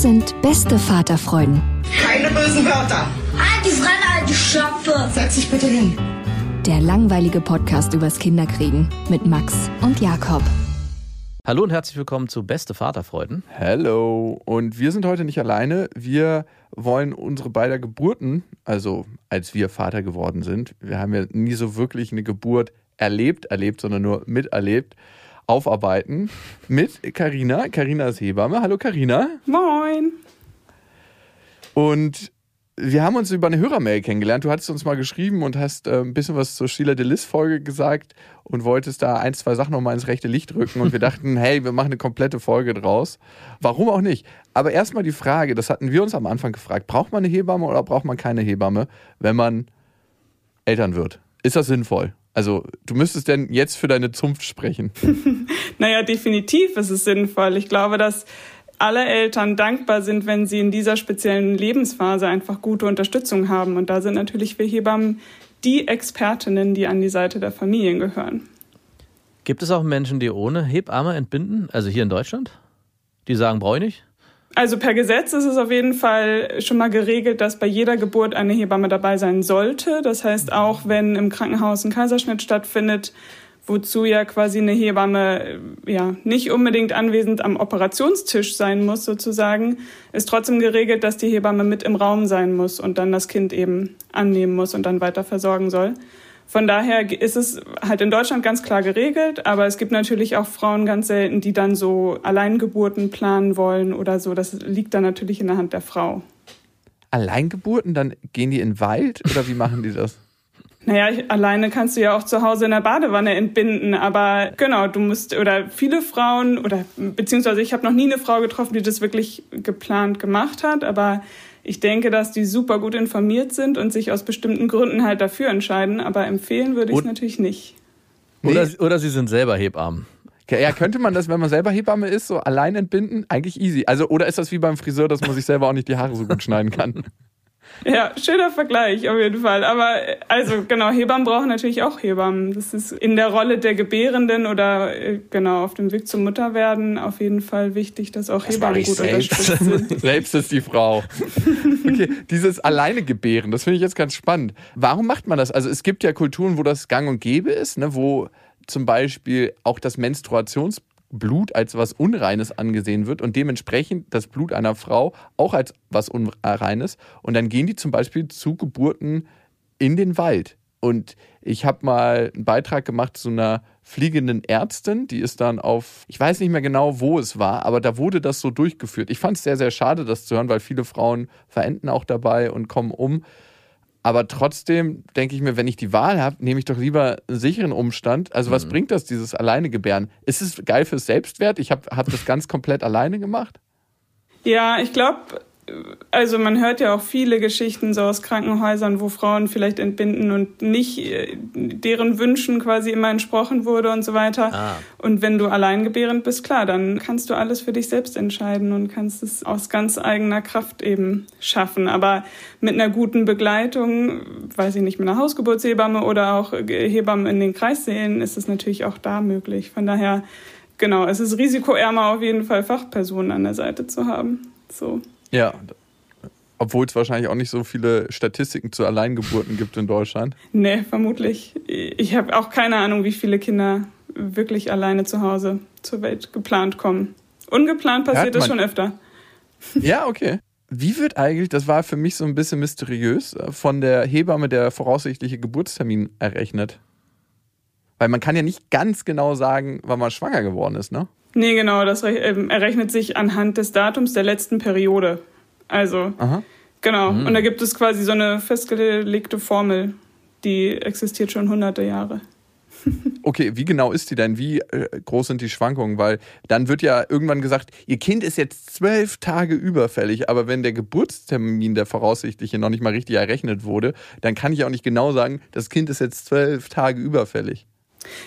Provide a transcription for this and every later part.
Das sind beste Vaterfreuden. Keine bösen Wörter. Die Fremde, alte Schöpfe. Setz dich bitte hin. Der langweilige Podcast übers Kinderkriegen mit Max und Jakob. Hallo und herzlich willkommen zu Beste Vaterfreuden. Hallo. Und wir sind heute nicht alleine. Wir wollen unsere beiden Geburten, also als wir Vater geworden sind, wir haben ja nie so wirklich eine Geburt erlebt, erlebt, sondern nur miterlebt, aufarbeiten mit Karina. Karina ist Hebamme. Hallo Karina. Moin. Und wir haben uns über eine Hörermail kennengelernt. Du hattest uns mal geschrieben und hast äh, ein bisschen was zur Sheila Delis-Folge gesagt und wolltest da ein, zwei Sachen nochmal ins rechte Licht rücken. Und wir dachten, hey, wir machen eine komplette Folge draus. Warum auch nicht? Aber erstmal die Frage, das hatten wir uns am Anfang gefragt: Braucht man eine Hebamme oder braucht man keine Hebamme, wenn man Eltern wird? Ist das sinnvoll? Also, du müsstest denn jetzt für deine Zunft sprechen. naja, definitiv ist es sinnvoll. Ich glaube, dass alle Eltern dankbar sind, wenn sie in dieser speziellen Lebensphase einfach gute Unterstützung haben. Und da sind natürlich wir Hebammen die Expertinnen, die an die Seite der Familien gehören. Gibt es auch Menschen, die ohne Hebamme entbinden? Also hier in Deutschland? Die sagen, brauche ich nicht? Also per Gesetz ist es auf jeden Fall schon mal geregelt, dass bei jeder Geburt eine Hebamme dabei sein sollte. Das heißt, auch wenn im Krankenhaus ein Kaiserschnitt stattfindet, wozu ja quasi eine Hebamme äh, ja nicht unbedingt anwesend am Operationstisch sein muss sozusagen, ist trotzdem geregelt, dass die Hebamme mit im Raum sein muss und dann das Kind eben annehmen muss und dann weiter versorgen soll. Von daher ist es halt in Deutschland ganz klar geregelt, aber es gibt natürlich auch Frauen ganz selten, die dann so Alleingeburten planen wollen oder so. Das liegt dann natürlich in der Hand der Frau. Alleingeburten, dann gehen die in den Wald oder wie machen die das? Naja, alleine kannst du ja auch zu Hause in der Badewanne entbinden, aber genau, du musst, oder viele Frauen, oder beziehungsweise ich habe noch nie eine Frau getroffen, die das wirklich geplant gemacht hat, aber ich denke, dass die super gut informiert sind und sich aus bestimmten Gründen halt dafür entscheiden, aber empfehlen würde ich es natürlich nicht. Oder, oder sie sind selber Hebammen. Ja, könnte man das, wenn man selber Hebamme ist, so allein entbinden? Eigentlich easy. Also, oder ist das wie beim Friseur, dass man sich selber auch nicht die Haare so gut schneiden kann? Ja, schöner Vergleich auf jeden Fall. Aber also genau, Hebammen brauchen natürlich auch Hebammen. Das ist in der Rolle der Gebärenden oder äh, genau auf dem Weg zum Mutterwerden auf jeden Fall wichtig, dass auch das Hebammen gut selbst. unterstützt sind. selbst ist die Frau. Okay, dieses alleine Gebären, das finde ich jetzt ganz spannend. Warum macht man das? Also es gibt ja Kulturen, wo das gang und gäbe ist, ne, wo zum Beispiel auch das Menstruations Blut als was Unreines angesehen wird und dementsprechend das Blut einer Frau auch als was Unreines. Und dann gehen die zum Beispiel zu Geburten in den Wald. Und ich habe mal einen Beitrag gemacht zu einer fliegenden Ärztin, die ist dann auf, ich weiß nicht mehr genau, wo es war, aber da wurde das so durchgeführt. Ich fand es sehr, sehr schade, das zu hören, weil viele Frauen verenden auch dabei und kommen um. Aber trotzdem denke ich mir, wenn ich die Wahl habe, nehme ich doch lieber einen sicheren Umstand. Also, was mhm. bringt das, dieses alleine gebären? Ist es geil fürs Selbstwert? Ich habe hab das ganz komplett alleine gemacht. Ja, ich glaube, also man hört ja auch viele Geschichten so aus Krankenhäusern, wo Frauen vielleicht entbinden und nicht äh, deren Wünschen quasi immer entsprochen wurde und so weiter. Ah. Und wenn du alleingebärend bist, klar, dann kannst du alles für dich selbst entscheiden und kannst es aus ganz eigener Kraft eben schaffen. Aber mit einer guten Begleitung, weiß ich nicht, mit einer Hausgeburtshebamme oder auch Hebammen in den Kreissälen ist es natürlich auch da möglich. Von daher, genau, es ist risikoärmer auf jeden Fall Fachpersonen an der Seite zu haben. So. Ja, obwohl es wahrscheinlich auch nicht so viele Statistiken zu Alleingeburten gibt in Deutschland. Nee, vermutlich. Ich habe auch keine Ahnung, wie viele Kinder wirklich alleine zu Hause zur Welt geplant kommen. Ungeplant passiert das schon öfter. Ja, okay. Wie wird eigentlich, das war für mich so ein bisschen mysteriös, von der Hebamme der voraussichtliche Geburtstermin errechnet? Weil man kann ja nicht ganz genau sagen, wann man schwanger geworden ist, ne? Nee, genau, das ähm, errechnet sich anhand des Datums der letzten Periode. Also, Aha. genau. Mhm. Und da gibt es quasi so eine festgelegte Formel, die existiert schon hunderte Jahre. Okay, wie genau ist die denn? Wie äh, groß sind die Schwankungen? Weil dann wird ja irgendwann gesagt, ihr Kind ist jetzt zwölf Tage überfällig, aber wenn der Geburtstermin, der voraussichtliche, noch nicht mal richtig errechnet wurde, dann kann ich auch nicht genau sagen, das Kind ist jetzt zwölf Tage überfällig.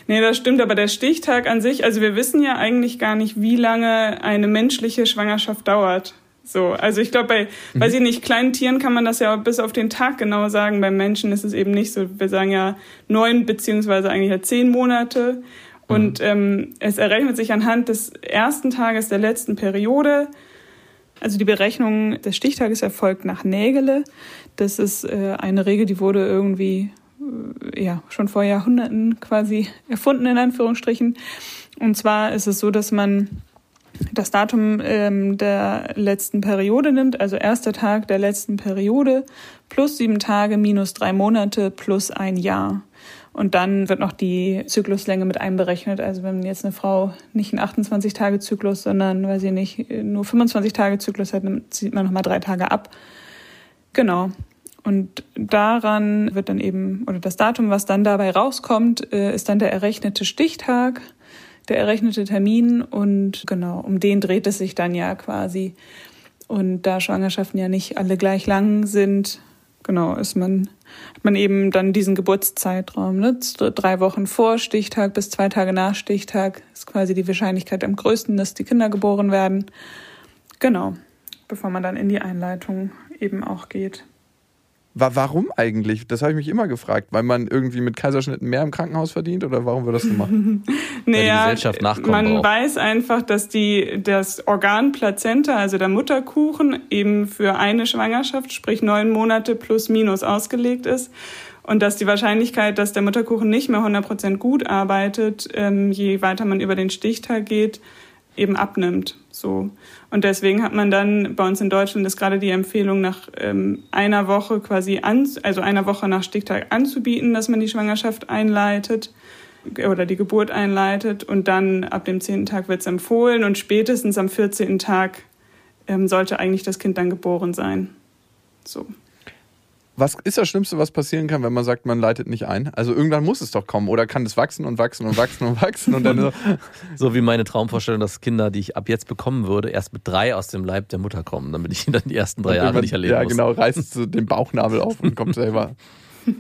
Nee, das stimmt, aber der Stichtag an sich, also wir wissen ja eigentlich gar nicht, wie lange eine menschliche Schwangerschaft dauert. So, also ich glaube, bei, mhm. weiß ich nicht, kleinen Tieren kann man das ja bis auf den Tag genau sagen. Beim Menschen ist es eben nicht so. Wir sagen ja neun beziehungsweise eigentlich ja zehn Monate. Und mhm. ähm, es errechnet sich anhand des ersten Tages der letzten Periode. Also die Berechnung des Stichtages erfolgt nach Nägele. Das ist äh, eine Regel, die wurde irgendwie ja schon vor Jahrhunderten quasi erfunden in Anführungsstrichen. Und zwar ist es so, dass man das Datum ähm, der letzten Periode nimmt, also erster Tag der letzten Periode plus sieben Tage minus drei Monate plus ein Jahr. Und dann wird noch die Zykluslänge mit einberechnet. Also wenn jetzt eine Frau nicht einen 28-Tage-Zyklus, sondern, weiß ich nicht, nur 25-Tage-Zyklus hat, dann zieht man nochmal drei Tage ab. Genau. Und daran wird dann eben, oder das Datum, was dann dabei rauskommt, äh, ist dann der errechnete Stichtag der errechnete Termin und genau, um den dreht es sich dann ja quasi. Und da Schwangerschaften ja nicht alle gleich lang sind, genau, ist man, hat man eben dann diesen Geburtszeitraum. Ne? Drei Wochen vor Stichtag bis zwei Tage nach Stichtag ist quasi die Wahrscheinlichkeit am größten, dass die Kinder geboren werden. Genau, bevor man dann in die Einleitung eben auch geht. Warum eigentlich? Das habe ich mich immer gefragt. Weil man irgendwie mit Kaiserschnitten mehr im Krankenhaus verdient oder warum wird das gemacht? naja, man braucht. weiß einfach, dass die, das Organ Plazenta, also der Mutterkuchen, eben für eine Schwangerschaft, sprich neun Monate plus minus ausgelegt ist. Und dass die Wahrscheinlichkeit, dass der Mutterkuchen nicht mehr 100% gut arbeitet, ähm, je weiter man über den Stichtag geht, eben abnimmt. So. Und deswegen hat man dann bei uns in Deutschland ist gerade die Empfehlung, nach ähm, einer Woche quasi an, also einer Woche nach Stichtag anzubieten, dass man die Schwangerschaft einleitet oder die Geburt einleitet. Und dann ab dem zehnten Tag wird es empfohlen und spätestens am 14. Tag ähm, sollte eigentlich das Kind dann geboren sein. So. Was ist das Schlimmste, was passieren kann, wenn man sagt, man leitet nicht ein? Also irgendwann muss es doch kommen oder kann es wachsen und wachsen und wachsen und wachsen und dann so. so wie meine Traumvorstellung, dass Kinder, die ich ab jetzt bekommen würde, erst mit drei aus dem Leib der Mutter kommen, damit ich dann die ersten drei Jahre nicht erleben ja, muss. Ja, genau, reißt so den Bauchnabel auf und kommt selber.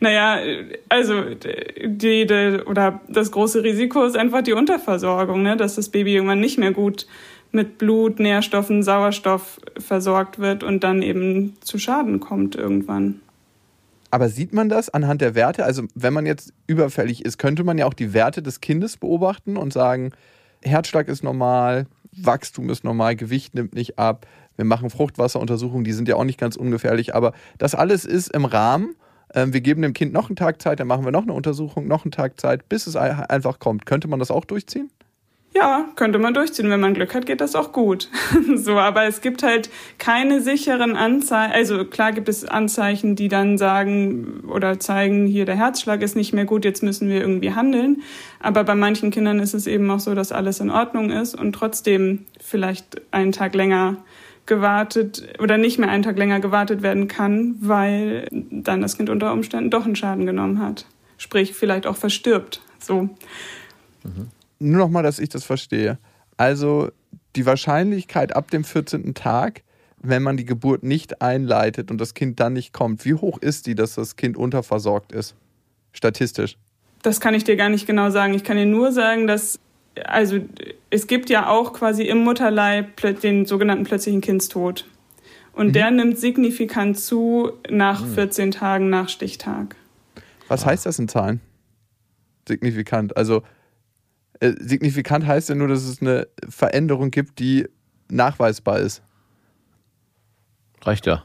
Naja, also die, die, oder das große Risiko ist einfach die Unterversorgung, ne? dass das Baby irgendwann nicht mehr gut mit Blut, Nährstoffen, Sauerstoff versorgt wird und dann eben zu Schaden kommt irgendwann. Aber sieht man das anhand der Werte? Also wenn man jetzt überfällig ist, könnte man ja auch die Werte des Kindes beobachten und sagen, Herzschlag ist normal, Wachstum ist normal, Gewicht nimmt nicht ab, wir machen Fruchtwasseruntersuchungen, die sind ja auch nicht ganz ungefährlich, aber das alles ist im Rahmen. Ähm, wir geben dem Kind noch einen Tag Zeit, dann machen wir noch eine Untersuchung, noch einen Tag Zeit, bis es einfach kommt. Könnte man das auch durchziehen? Ja, könnte man durchziehen. Wenn man Glück hat, geht das auch gut. so, aber es gibt halt keine sicheren Anzeichen. Also klar gibt es Anzeichen, die dann sagen oder zeigen, hier der Herzschlag ist nicht mehr gut, jetzt müssen wir irgendwie handeln. Aber bei manchen Kindern ist es eben auch so, dass alles in Ordnung ist und trotzdem vielleicht einen Tag länger gewartet oder nicht mehr einen Tag länger gewartet werden kann, weil dann das Kind unter Umständen doch einen Schaden genommen hat. Sprich, vielleicht auch verstirbt. So. Mhm nur noch mal, dass ich das verstehe. Also die Wahrscheinlichkeit ab dem 14. Tag, wenn man die Geburt nicht einleitet und das Kind dann nicht kommt, wie hoch ist die, dass das Kind unterversorgt ist? Statistisch. Das kann ich dir gar nicht genau sagen. Ich kann dir nur sagen, dass also es gibt ja auch quasi im Mutterleib den sogenannten plötzlichen Kindstod. Und mhm. der nimmt signifikant zu nach 14 mhm. Tagen nach Stichtag. Was heißt das in Zahlen? Signifikant. Also äh, signifikant heißt ja nur, dass es eine Veränderung gibt, die nachweisbar ist. Reicht ja.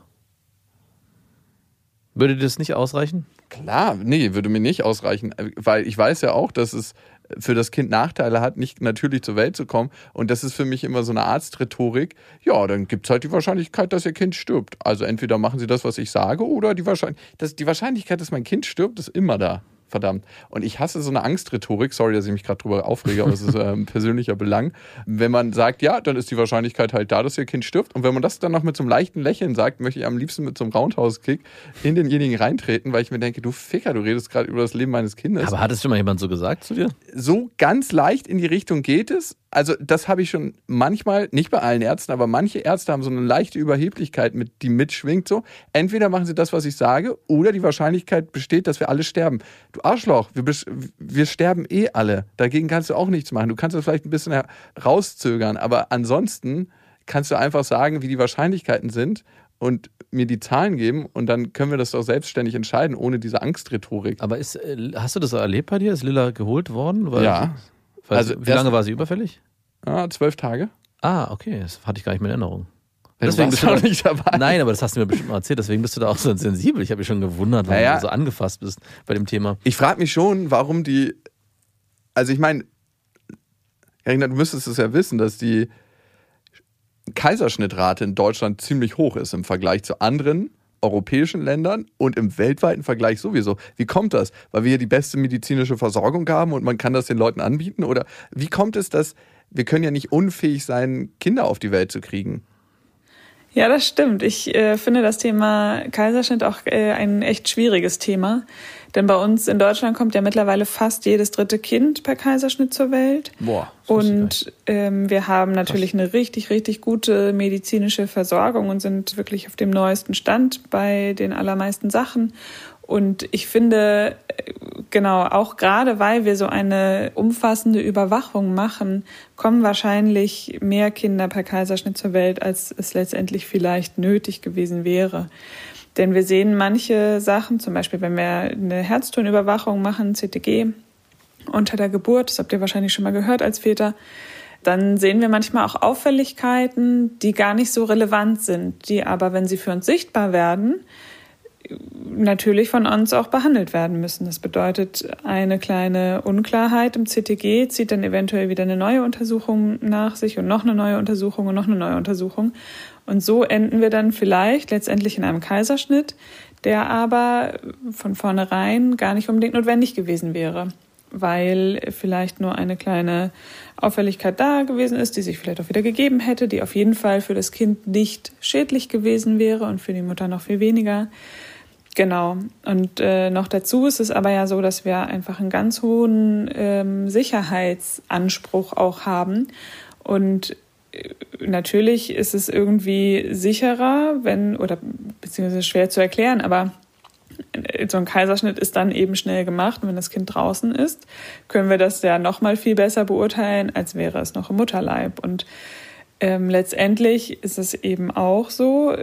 Würde das nicht ausreichen? Klar, nee, würde mir nicht ausreichen, weil ich weiß ja auch, dass es für das Kind Nachteile hat, nicht natürlich zur Welt zu kommen. Und das ist für mich immer so eine Arztrhetorik. Ja, dann gibt es halt die Wahrscheinlichkeit, dass ihr Kind stirbt. Also entweder machen sie das, was ich sage, oder die Wahrscheinlichkeit, die Wahrscheinlichkeit, dass mein Kind stirbt, ist immer da verdammt. Und ich hasse so eine Angstrhetorik, sorry, dass ich mich gerade drüber aufrege, aber es ist ein persönlicher Belang. Wenn man sagt, ja, dann ist die Wahrscheinlichkeit halt da, dass ihr Kind stirbt. Und wenn man das dann noch mit so einem leichten Lächeln sagt, möchte ich am liebsten mit so einem Roundhouse-Kick in denjenigen reintreten, weil ich mir denke, du Ficker, du redest gerade über das Leben meines Kindes. Aber hat es schon mal jemand so gesagt zu dir? So ganz leicht in die Richtung geht es also das habe ich schon manchmal, nicht bei allen Ärzten, aber manche Ärzte haben so eine leichte Überheblichkeit, mit, die mitschwingt so. Entweder machen sie das, was ich sage, oder die Wahrscheinlichkeit besteht, dass wir alle sterben. Du Arschloch, wir, wir sterben eh alle. Dagegen kannst du auch nichts machen. Du kannst das vielleicht ein bisschen rauszögern, aber ansonsten kannst du einfach sagen, wie die Wahrscheinlichkeiten sind und mir die Zahlen geben und dann können wir das doch selbstständig entscheiden, ohne diese Angstrhetorik. Aber ist, äh, hast du das erlebt bei dir? Ist Lilla geholt worden? Weil ja. Also, wie lange war sie überfällig? Ah, zwölf Tage. Ah, okay. Das hatte ich gar nicht mehr in Erinnerung. Deswegen bist du noch nicht dabei. Nein, aber das hast du mir bestimmt mal erzählt. Deswegen bist du da auch so sensibel. Ich habe mich schon gewundert, warum naja, du so angefasst bist bei dem Thema. Ich frage mich schon, warum die. Also, ich meine, Karina, du müsstest es ja wissen, dass die Kaiserschnittrate in Deutschland ziemlich hoch ist im Vergleich zu anderen europäischen Ländern und im weltweiten Vergleich sowieso. Wie kommt das? Weil wir hier die beste medizinische Versorgung haben und man kann das den Leuten anbieten? Oder wie kommt es, dass wir können ja nicht unfähig sein, Kinder auf die Welt zu kriegen? Ja, das stimmt. Ich äh, finde das Thema Kaiserschnitt auch äh, ein echt schwieriges Thema. Denn bei uns in Deutschland kommt ja mittlerweile fast jedes dritte Kind per Kaiserschnitt zur Welt. Boah. Und ähm, wir haben natürlich eine richtig, richtig gute medizinische Versorgung und sind wirklich auf dem neuesten Stand bei den allermeisten Sachen. Und ich finde, genau, auch gerade weil wir so eine umfassende Überwachung machen, kommen wahrscheinlich mehr Kinder per Kaiserschnitt zur Welt, als es letztendlich vielleicht nötig gewesen wäre. Denn wir sehen manche Sachen, zum Beispiel wenn wir eine Herztonüberwachung machen, CTG, unter der Geburt, das habt ihr wahrscheinlich schon mal gehört als Väter, dann sehen wir manchmal auch Auffälligkeiten, die gar nicht so relevant sind, die aber, wenn sie für uns sichtbar werden, natürlich von uns auch behandelt werden müssen. Das bedeutet, eine kleine Unklarheit im CTG zieht dann eventuell wieder eine neue Untersuchung nach sich und noch eine neue Untersuchung und noch eine neue Untersuchung. Und so enden wir dann vielleicht letztendlich in einem Kaiserschnitt, der aber von vornherein gar nicht unbedingt notwendig gewesen wäre, weil vielleicht nur eine kleine Auffälligkeit da gewesen ist, die sich vielleicht auch wieder gegeben hätte, die auf jeden Fall für das Kind nicht schädlich gewesen wäre und für die Mutter noch viel weniger. Genau. Und äh, noch dazu ist es aber ja so, dass wir einfach einen ganz hohen ähm, Sicherheitsanspruch auch haben. Und äh, natürlich ist es irgendwie sicherer, wenn, oder beziehungsweise schwer zu erklären, aber äh, so ein Kaiserschnitt ist dann eben schnell gemacht und wenn das Kind draußen ist, können wir das ja noch mal viel besser beurteilen, als wäre es noch im Mutterleib. Und ähm, letztendlich ist es eben auch so,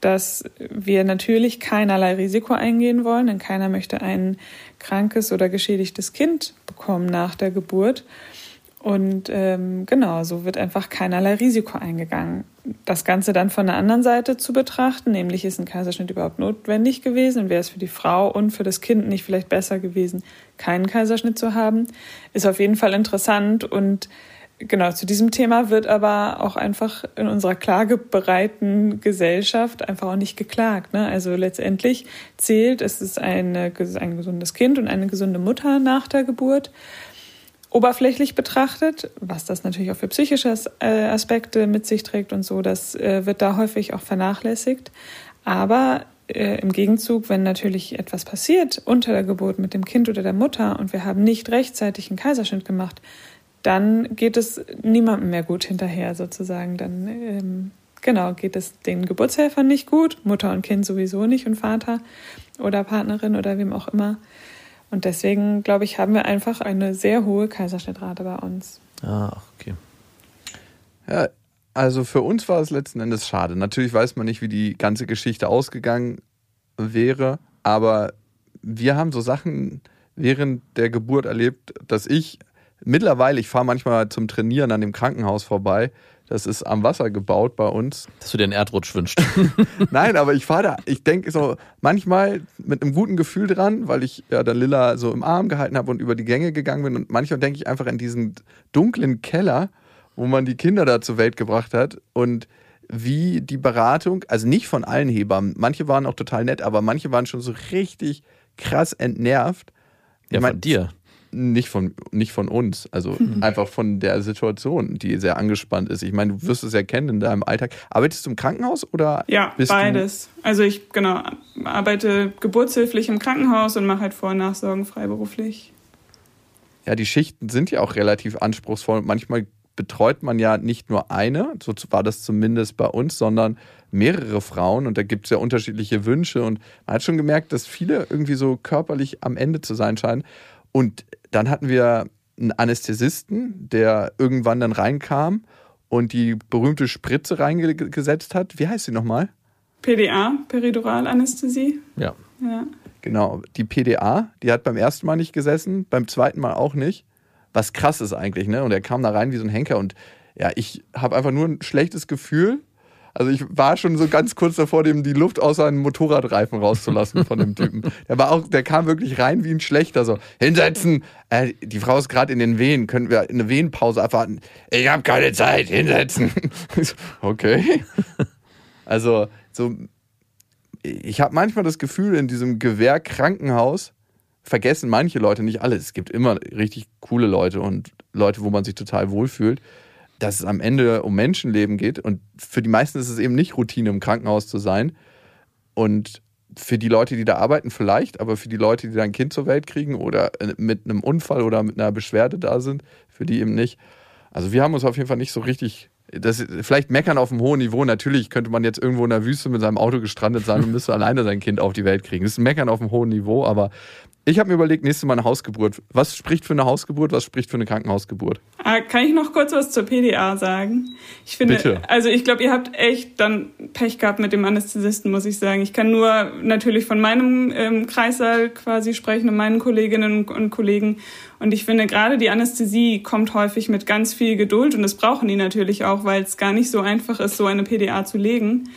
dass wir natürlich keinerlei Risiko eingehen wollen, denn keiner möchte ein krankes oder geschädigtes Kind bekommen nach der Geburt. Und ähm, genau, so wird einfach keinerlei Risiko eingegangen. Das Ganze dann von der anderen Seite zu betrachten, nämlich ist ein Kaiserschnitt überhaupt notwendig gewesen, wäre es für die Frau und für das Kind nicht vielleicht besser gewesen, keinen Kaiserschnitt zu haben, ist auf jeden Fall interessant und genau, zu diesem Thema wird aber auch einfach in unserer klagebereiten Gesellschaft einfach auch nicht geklagt. Ne? Also letztendlich zählt, es ist eine, ein gesundes Kind und eine gesunde Mutter nach der Geburt. Oberflächlich betrachtet, was das natürlich auch für psychische äh, Aspekte mit sich trägt und so, das äh, wird da häufig auch vernachlässigt. Aber äh, im Gegenzug, wenn natürlich etwas passiert unter der Geburt mit dem Kind oder der Mutter und wir haben nicht rechtzeitig einen Kaiserschnitt gemacht, dann geht es niemandem mehr gut hinterher sozusagen. Dann ähm, genau geht es den Geburtshelfern nicht gut, Mutter und Kind sowieso nicht und Vater oder Partnerin oder wem auch immer. Und deswegen, glaube ich, haben wir einfach eine sehr hohe Kaiserschnittrate bei uns. Ah, okay. Ja, also für uns war es letzten Endes schade. Natürlich weiß man nicht, wie die ganze Geschichte ausgegangen wäre, aber wir haben so Sachen während der Geburt erlebt, dass ich mittlerweile, ich fahre manchmal zum Trainieren an dem Krankenhaus vorbei, Das ist am Wasser gebaut bei uns. Dass du dir einen Erdrutsch wünschst. Nein, aber ich fahre da, ich denke so manchmal mit einem guten Gefühl dran, weil ich ja dann Lilla so im Arm gehalten habe und über die Gänge gegangen bin. Und manchmal denke ich einfach an diesen dunklen Keller, wo man die Kinder da zur Welt gebracht hat und wie die Beratung, also nicht von allen Hebammen, manche waren auch total nett, aber manche waren schon so richtig krass entnervt. Ja, Ich mein, von dir. Nicht von, nicht von uns, also einfach von der Situation, die sehr angespannt ist. Ich meine, du wirst es ja kennen in deinem Alltag. Arbeitest du im Krankenhaus oder Ja, beides. Also ich genau arbeite geburtshilflich im Krankenhaus und mache halt Vor- und Nachsorgen freiberuflich. Ja, die Schichten sind ja auch relativ anspruchsvoll manchmal betreut man ja nicht nur eine, so war das zumindest bei uns, sondern mehrere Frauen und da gibt es ja unterschiedliche Wünsche und man hat schon gemerkt, dass viele irgendwie so körperlich am Ende zu sein scheinen. Und dann hatten wir einen Anästhesisten, der irgendwann dann reinkam und die berühmte Spritze reingesetzt hat. Wie heißt sie nochmal? PDA, Periduralanästhesie. Ja. Ja. Genau, die PDA, die hat beim ersten Mal nicht gesessen, beim zweiten Mal auch nicht. Was krass ist eigentlich, ne? Und er kam da rein wie so ein Henker und ja, ich habe einfach nur ein schlechtes Gefühl. Also ich war schon so ganz kurz davor, dem die Luft aus seinen Motorradreifen rauszulassen von dem Typen. Der war auch, der kam wirklich rein wie ein Schlechter, so hinsetzen. Äh, die Frau ist gerade in den Wehen, können wir eine Wehenpause abwarten? Ich habe keine Zeit, hinsetzen. Okay. Also so ich habe manchmal das Gefühl, in diesem Gewehr-Krankenhaus vergessen manche Leute nicht alles. Es gibt immer richtig coole Leute und Leute, wo man sich total wohlfühlt, dass es am Ende um Menschenleben geht. Und für die meisten ist es eben nicht Routine, im Krankenhaus zu sein. Und für die Leute, die da arbeiten, vielleicht, aber für die Leute, die da ein Kind zur Welt kriegen oder mit einem Unfall oder mit einer Beschwerde da sind, für die eben nicht. Also wir haben uns auf jeden Fall nicht so richtig das, vielleicht meckern auf einem hohen Niveau. Natürlich könnte man jetzt irgendwo in der Wüste mit seinem Auto gestrandet sein und müsste alleine sein Kind auf die Welt kriegen. Das ist ein Meckern auf einem hohen Niveau, aber ich habe mir überlegt, nächstes Mal eine Hausgeburt. Was spricht für eine Hausgeburt, was spricht für eine Krankenhausgeburt? Ah, kann ich noch kurz was zur PDA sagen? Ich finde, Bitte. also ich glaube, ihr habt echt dann Pech gehabt mit dem Anästhesisten, muss ich sagen. Ich kann nur natürlich von meinem ähm, Kreissaal quasi sprechen und meinen Kolleginnen und Kollegen. Und ich finde, gerade die Anästhesie kommt häufig mit ganz viel Geduld und das brauchen die natürlich auch, weil es gar nicht so einfach ist, so eine PDA zu legen.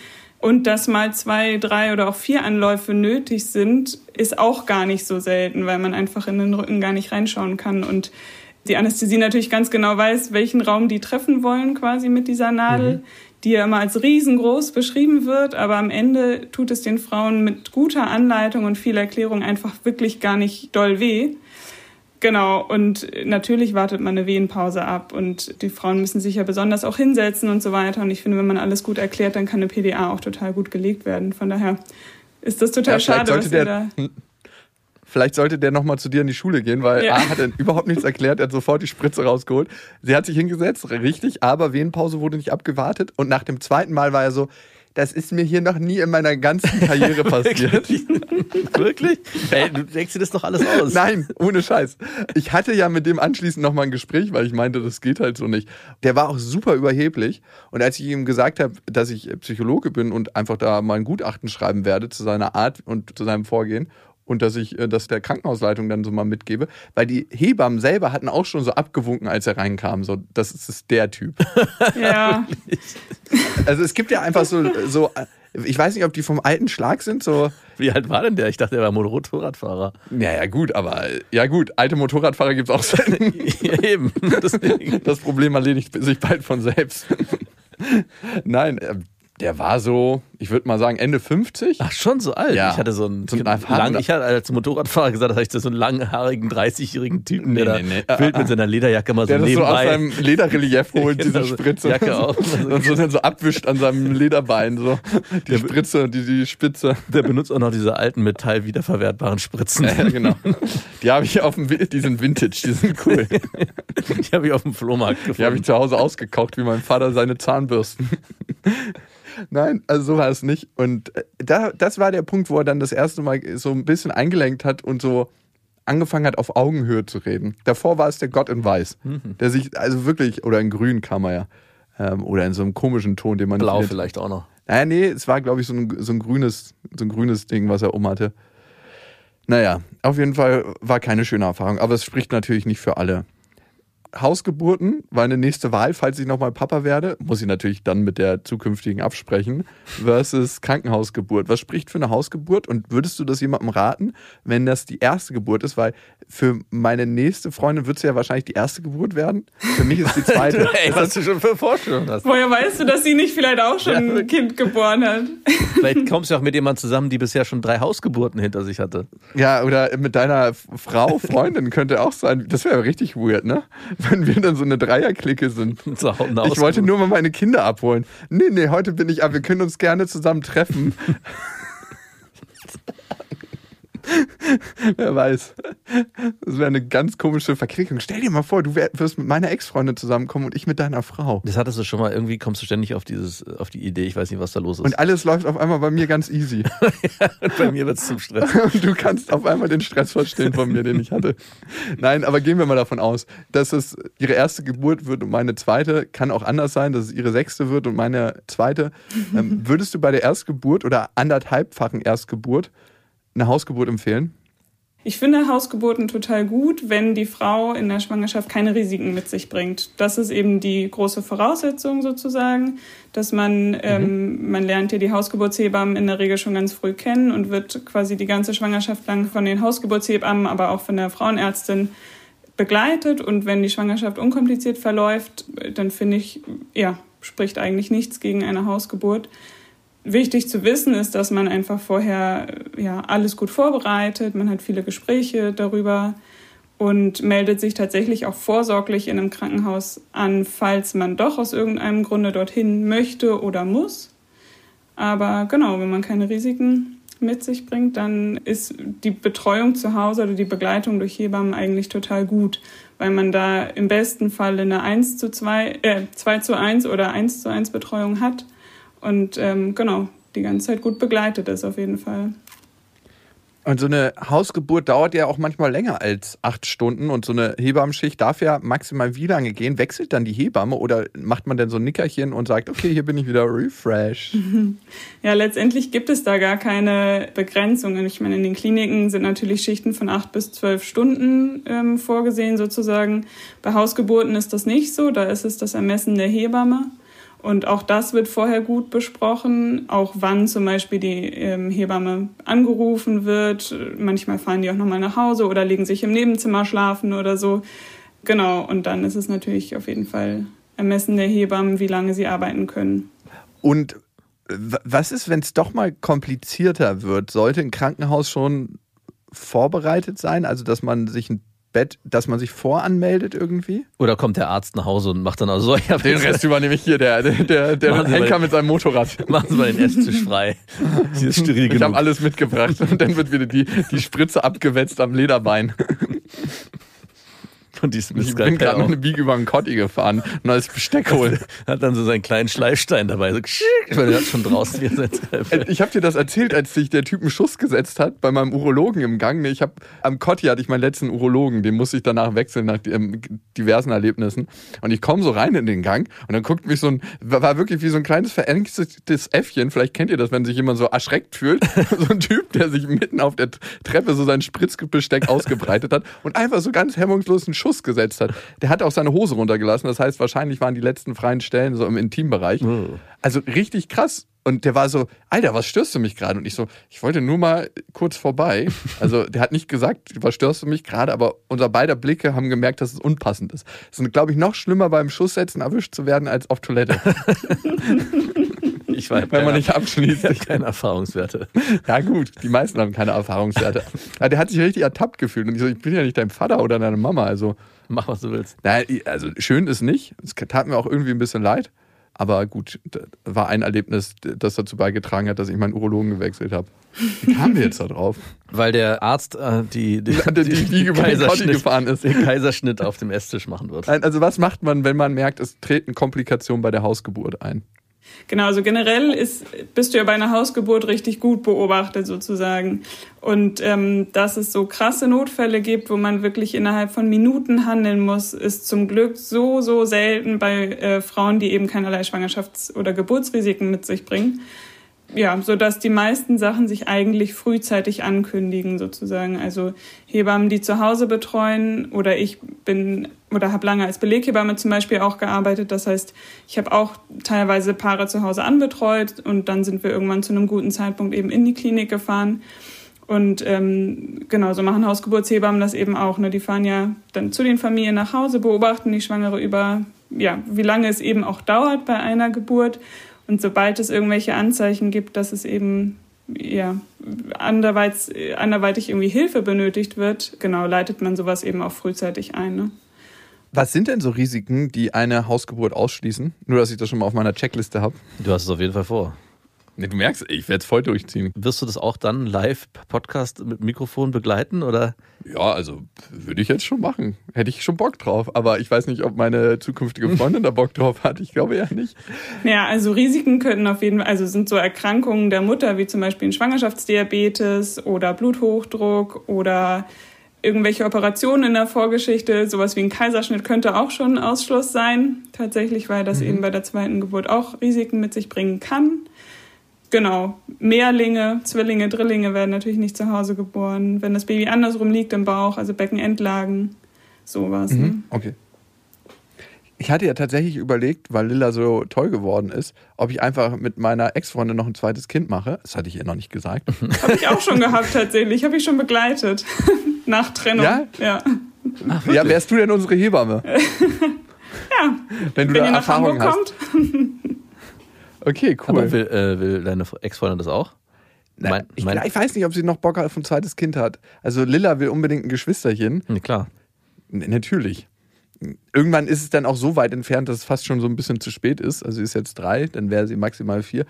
Und dass mal zwei, drei oder auch vier Anläufe nötig sind, ist auch gar nicht so selten, weil man einfach in den Rücken gar nicht reinschauen kann. Und die Anästhesie natürlich ganz genau weiß, welchen Raum die treffen wollen quasi mit dieser Nadel, mhm. die ja immer als riesengroß beschrieben wird. Aber am Ende tut es den Frauen mit guter Anleitung und viel Erklärung einfach wirklich gar nicht doll weh. Genau, und natürlich wartet man eine Wehenpause ab und die Frauen müssen sich ja besonders auch hinsetzen und so weiter. Und ich finde, wenn man alles gut erklärt, dann kann eine PDA auch total gut gelegt werden. Von daher ist das total ja, schade, was der, da Vielleicht sollte der nochmal zu dir in die Schule gehen, weil ja. A hat er überhaupt nichts erklärt, er hat sofort die Spritze rausgeholt. Sie hat sich hingesetzt, richtig, aber Wehenpause wurde nicht abgewartet. Und nach dem zweiten Mal war er so, das ist mir hier noch nie in meiner ganzen Karriere passiert. Wirklich? Hey, du denkst dir das doch alles aus. Nein, ohne Scheiß. Ich hatte ja mit dem anschließend nochmal ein Gespräch, weil ich meinte, das geht halt so nicht. Der war auch super überheblich. Und als ich ihm gesagt habe, dass ich Psychologe bin und einfach da mal ein Gutachten schreiben werde zu seiner Art und zu seinem Vorgehen und dass ich das der Krankenhausleitung dann so mal mitgebe, weil die Hebammen selber hatten auch schon so abgewunken, als er reinkam, so das ist der Typ. Ja. also es gibt ja einfach so so ich weiß nicht, ob die vom alten Schlag sind, so Wie alt war denn der? Ich dachte, er war Motorradfahrer. Ja, ja, gut, aber ja gut, alte Motorradfahrer gibt es auch selten. ja, eben. Deswegen. Das Problem erledigt sich bald von selbst. Nein, der war so, ich würde mal sagen, Ende 50. Ach, schon so alt? Ja. Ich hatte so einen, So einen lang, ich hatte als Motorradfahrer gesagt, dass ich so einen langhaarigen, 30-jährigen Typen, der Nee, da nee, nee. wild mit seiner Lederjacke mal so Der das so aus nebenbei. seinem Lederrelief holt, Genau, diese so Spritze. Jacke auf. Und so dann so abwischt an seinem Lederbein, so. Die Spritze und die, die Spitze. der benutzt auch noch diese alten Metall wiederverwertbaren Spritzen. Ja, genau. Die habe ich auf dem, die sind Vintage, die sind cool. Die habe ich auf dem Flohmarkt gefunden. Die habe ich zu Hause ausgekocht, wie mein Vater seine Zahnbürsten. Nein, also so war es nicht. Und äh, da, das war der Punkt, wo er dann das erste Mal so ein bisschen eingelenkt hat und so angefangen hat, auf Augenhöhe zu reden. Davor war es der Gott in Weiß, der sich, also wirklich, oder in Grün kam er ja. Ähm, oder in so einem komischen Ton, den man Blau nicht vielleicht auch noch. Naja, nee, es war, glaube ich, so ein, so, ein grünes, so ein grünes Ding, was er um hatte. Naja, auf jeden Fall war keine schöne Erfahrung, aber es spricht natürlich nicht für alle. Hausgeburten, meine nächste Wahl, falls ich nochmal Papa werde, muss ich natürlich dann mit der zukünftigen absprechen, versus Krankenhausgeburt. Was spricht für eine Hausgeburt und würdest du das jemandem raten, wenn das die erste Geburt ist? Weil für meine nächste Freundin wird es ja wahrscheinlich die erste Geburt werden. Für mich ist die zweite. Ey, was du schon für Vorstellungen hast. Woher weißt du, dass sie nicht vielleicht auch schon Ja. ein Kind geboren hat? Vielleicht kommst du auch mit jemandem zusammen, die bisher schon drei Hausgeburten hinter sich hatte. Ja, oder mit deiner Frau, Freundin könnte auch sein. Das wäre richtig weird, ne? Wenn wir dann so eine Dreierklicke sind. Ich wollte nur mal meine Kinder abholen. Nee, nee, heute bin ich ab. Wir können uns gerne zusammen treffen. Wer weiß. Das wäre eine ganz komische Verquickung. Stell dir mal vor, du wirst mit meiner Ex-Freundin zusammenkommen und ich mit deiner Frau. Das hattest du schon mal, irgendwie kommst du ständig auf dieses, auf die Idee, ich weiß nicht, was da los ist. Und alles läuft auf einmal bei mir ganz easy. bei mir wird es zum Stress. Und du kannst auf einmal den Stress verstehen von mir, den ich hatte. Nein, aber gehen wir mal davon aus, dass es ihre erste Geburt wird und meine zweite. Kann auch anders sein, dass es ihre sechste wird und meine zweite. Ähm, würdest du bei der Erstgeburt oder anderthalbfachen Erstgeburt eine Hausgeburt empfehlen? Ich finde Hausgeburten total gut, wenn die Frau in der Schwangerschaft keine Risiken mit sich bringt. Das ist eben die große Voraussetzung sozusagen, dass man, ähm, man lernt ja die Hausgeburtshebammen in der Regel schon ganz früh kennen und wird quasi die ganze Schwangerschaft lang von den Hausgeburtshebammen, aber auch von der Frauenärztin begleitet. Und wenn die Schwangerschaft unkompliziert verläuft, dann finde ich, ja, spricht eigentlich nichts gegen eine Hausgeburt. Wichtig zu wissen ist, dass man einfach vorher ja, alles gut vorbereitet. Man hat viele Gespräche darüber und meldet sich tatsächlich auch vorsorglich in einem Krankenhaus an, falls man doch aus irgendeinem Grunde dorthin möchte oder muss. Aber genau, wenn man keine Risiken mit sich bringt, dann ist die Betreuung zu Hause oder die Begleitung durch Hebammen eigentlich total gut, weil man da im besten Fall eine 1 zu 2, äh, 2 zu 1 oder 1 zu 1 Betreuung hat und ähm, genau, die ganze Zeit gut begleitet ist auf jeden Fall. Und so eine Hausgeburt dauert ja auch manchmal länger als acht Stunden und so eine Hebammenschicht darf ja maximal wie lange gehen? Wechselt dann die Hebamme oder macht man denn so ein Nickerchen und sagt, okay, hier bin ich wieder refresh? Ja, letztendlich gibt es da gar keine Begrenzungen. Ich meine, in den Kliniken sind natürlich Schichten von acht bis zwölf Stunden ähm, vorgesehen sozusagen. Bei Hausgeburten ist das nicht so, da ist es das Ermessen der Hebamme. Und auch das wird vorher gut besprochen, auch wann zum Beispiel die ähm, Hebamme angerufen wird. Manchmal fahren die auch nochmal nach Hause oder legen sich im Nebenzimmer schlafen oder so. Genau, und dann ist es natürlich auf jeden Fall Ermessen der Hebammen, wie lange sie arbeiten können. Und was ist, wenn es doch mal komplizierter wird? Sollte ein Krankenhaus schon vorbereitet sein? Also, dass man sich ein Bett, dass man sich voranmeldet irgendwie? Oder kommt der Arzt nach Hause und macht dann also so, ja, Den Rest übernehme ich hier, der, der, der, Henker mit seinem Motorrad. machen Sie mal den Esstisch frei. Sie ist steril Ich habe alles mitgebracht und dann wird wieder die, die Spritze abgewetzt am Lederbein. Und diesen Ich bin gerade noch eine Biege über den Kotti gefahren und als Besteck holen. Hat dann so seinen kleinen Schleifstein dabei. So, weil der hat schon draußen wieder sein Skalpell. Ich habe dir das erzählt, als sich der Typ einen Schuss gesetzt hat bei meinem Urologen im Gang. Nee, Ich habe am Kotti hatte ich meinen letzten Urologen, den musste ich danach wechseln nach ähm, diversen Erlebnissen. Und ich komme so rein in den Gang und dann guckt mich so ein, war wirklich wie so ein kleines verängstigtes Äffchen. Vielleicht kennt ihr das, wenn sich jemand so erschreckt fühlt. so ein Typ, der sich mitten auf der Treppe so sein Spritzbesteck ausgebreitet hat und einfach so ganz hemmungslos einen Schuss gesetzt hat. Der hat auch seine Hose runtergelassen. Das heißt, wahrscheinlich waren die letzten freien Stellen so im Intimbereich. Also richtig krass. Und der war so, Alter, was störst du mich gerade? Und ich so, ich wollte nur mal kurz vorbei. Also der hat nicht gesagt, was störst du mich gerade, aber unser beider Blicke haben gemerkt, dass es unpassend ist. Es ist, glaube ich, noch schlimmer beim Schusssetzen erwischt zu werden als auf Toilette, Ich weiß, wenn man nicht abschließt. Ich keine Erfahrungswerte. Ja gut, die meisten haben keine Erfahrungswerte. Ja, der hat sich richtig ertappt gefühlt. Und ich so, ich bin ja nicht dein Vater oder deine Mama. Also, Mach, was du willst. naja, also schön ist nicht. Es tat mir auch irgendwie ein bisschen leid. Aber gut, war ein Erlebnis, das dazu beigetragen hat, dass ich meinen Urologen gewechselt habe. Wie kamen wir jetzt da drauf? Weil der Arzt äh, die, die, Die- die über den Kotti gefahren ist. den Kaiserschnitt auf dem Esstisch machen wird. Nein, Also was macht man, wenn man merkt, es treten Komplikationen bei der Hausgeburt ein? Genau, also generell ist, bist du ja bei einer Hausgeburt richtig gut beobachtet sozusagen. Und ähm, dass es so krasse Notfälle gibt, wo man wirklich innerhalb von Minuten handeln muss, ist zum Glück so, so selten bei äh, Frauen, die eben keinerlei Schwangerschafts- oder Geburtsrisiken mit sich bringen. Ja, so dass die meisten Sachen sich eigentlich frühzeitig ankündigen sozusagen. Also Hebammen, die zu Hause betreuen oder ich bin oder habe lange als Beleghebamme zum Beispiel auch gearbeitet. Das heißt, ich habe auch teilweise Paare zu Hause anbetreut und dann sind wir irgendwann zu einem guten Zeitpunkt eben in die Klinik gefahren. Und ähm, genau, so machen Hausgeburtshebammen das eben auch. Ne? Die fahren ja dann zu den Familien nach Hause, beobachten die Schwangere über, ja, wie lange es eben auch dauert bei einer Geburt und sobald es irgendwelche Anzeichen gibt, dass es eben ja, anderweitig, anderweitig irgendwie Hilfe benötigt wird, genau, leitet man sowas eben auch frühzeitig ein. Ne? Was sind denn so Risiken, die eine Hausgeburt ausschließen? Nur, dass ich das schon mal auf meiner Checkliste habe. Du hast es auf jeden Fall vor. Nee, du merkst, ich werde es voll durchziehen. Wirst du das auch dann live Podcast mit Mikrofon begleiten oder? Ja, also würde ich jetzt schon machen. Hätte ich schon Bock drauf. Aber ich weiß nicht, ob meine zukünftige Freundin da Bock drauf hat. Ich glaube ja nicht. Ja, also Risiken könnten auf jeden Fall, also sind so Erkrankungen der Mutter, wie zum Beispiel ein Schwangerschaftsdiabetes oder Bluthochdruck oder irgendwelche Operationen in der Vorgeschichte, sowas wie ein Kaiserschnitt könnte auch schon ein Ausschluss sein. Tatsächlich, weil das mhm. eben bei der zweiten Geburt auch Risiken mit sich bringen kann. Genau. Mehrlinge, Zwillinge, Drillinge werden natürlich nicht zu Hause geboren. Wenn das Baby andersrum liegt im Bauch, also Beckenendlagen, sowas. Mhm. Ne? Okay. Ich hatte ja tatsächlich überlegt, weil Lilla so toll geworden ist, ob ich einfach mit meiner Ex-Freundin noch ein zweites Kind mache. Das hatte ich ihr noch nicht gesagt. Habe ich auch schon gehabt tatsächlich. Habe ich schon begleitet. Nach Trennung. Ja? Ja. Ach, ja, wärst du denn unsere Hebamme? ja. Wenn du Wenn da ihr nach Erfahrung Hamburg hast. kommt. Okay, cool. Aber will, äh, will deine Ex-Freundin das auch? Na, Mein- ich, mein- ich weiß nicht, ob sie noch Bock auf ein zweites Kind hat. Also Lilla will unbedingt ein Geschwisterchen. Nee, klar. N- Natürlich. Irgendwann ist es dann auch so weit entfernt, dass es fast schon so ein bisschen zu spät ist. Also sie ist jetzt drei, dann wäre sie maximal vier.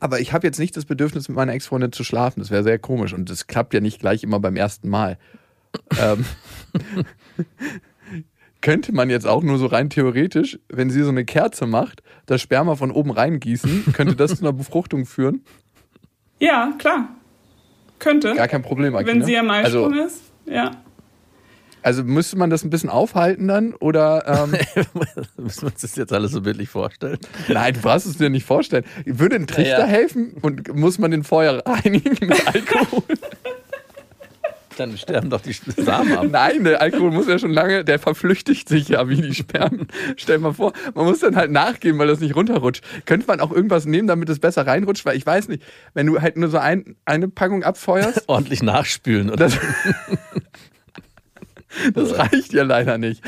Aber ich habe jetzt nicht das Bedürfnis, mit meiner Ex-Freundin zu schlafen. Das wäre sehr komisch. Und das klappt ja nicht gleich immer beim ersten Mal. ähm, könnte man jetzt auch nur so rein theoretisch, wenn sie so eine Kerze macht, das Sperma von oben reingießen, könnte das zu einer Befruchtung führen? Ja, klar. Könnte. Gar kein Problem. Aki, Wenn ne? sie am also, Eisprung ist. Ja. also müsste man das ein bisschen aufhalten dann? Oder ähm, Müssen wir uns das jetzt alles so bildlich vorstellen? Nein, du brauchst es dir nicht vorstellen. Würde ein Trichter Ja, ja. helfen und muss man den vorher reinigen mit Alkohol? Dann sterben doch die Samen ab. Nein, der Alkohol muss ja schon lange, der verflüchtigt sich ja wie die Spermen. Stell mal vor, man muss dann halt nachgeben, weil das nicht runterrutscht. Könnte man auch irgendwas nehmen, damit es besser reinrutscht? Weil ich weiß nicht, wenn du halt nur so ein, eine Packung abfeuerst, Ordentlich nachspülen. Oder? das, das reicht ja leider nicht.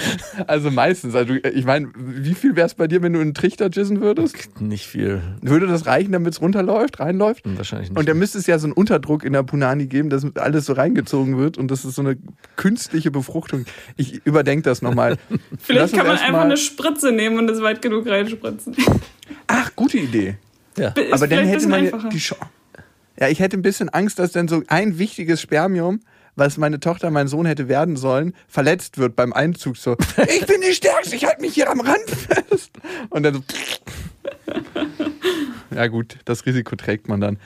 Also meistens, also ich meine, wie viel wäre es bei dir, wenn du in einen Trichter jissen würdest? Nicht viel. Würde das reichen, damit es runterläuft, reinläuft? Wahrscheinlich nicht. Und da müsste es ja so einen Unterdruck in der Punani geben, dass alles so reingezogen wird und das ist so eine künstliche Befruchtung. Ich überdenke das nochmal. Vielleicht kann man einfach eine Spritze nehmen und es weit genug reinspritzen. Ach, gute Idee. ja. Aber dann hätte man ja einfacher. die Chance. Ja, ich hätte ein bisschen Angst, dass dann so ein wichtiges Spermium, was meine Tochter, mein Sohn hätte werden sollen, verletzt wird beim Einzug. So, ich bin die Stärkste, ich halte mich hier am Rand fest. Und dann so. Ja, gut, das Risiko trägt man dann.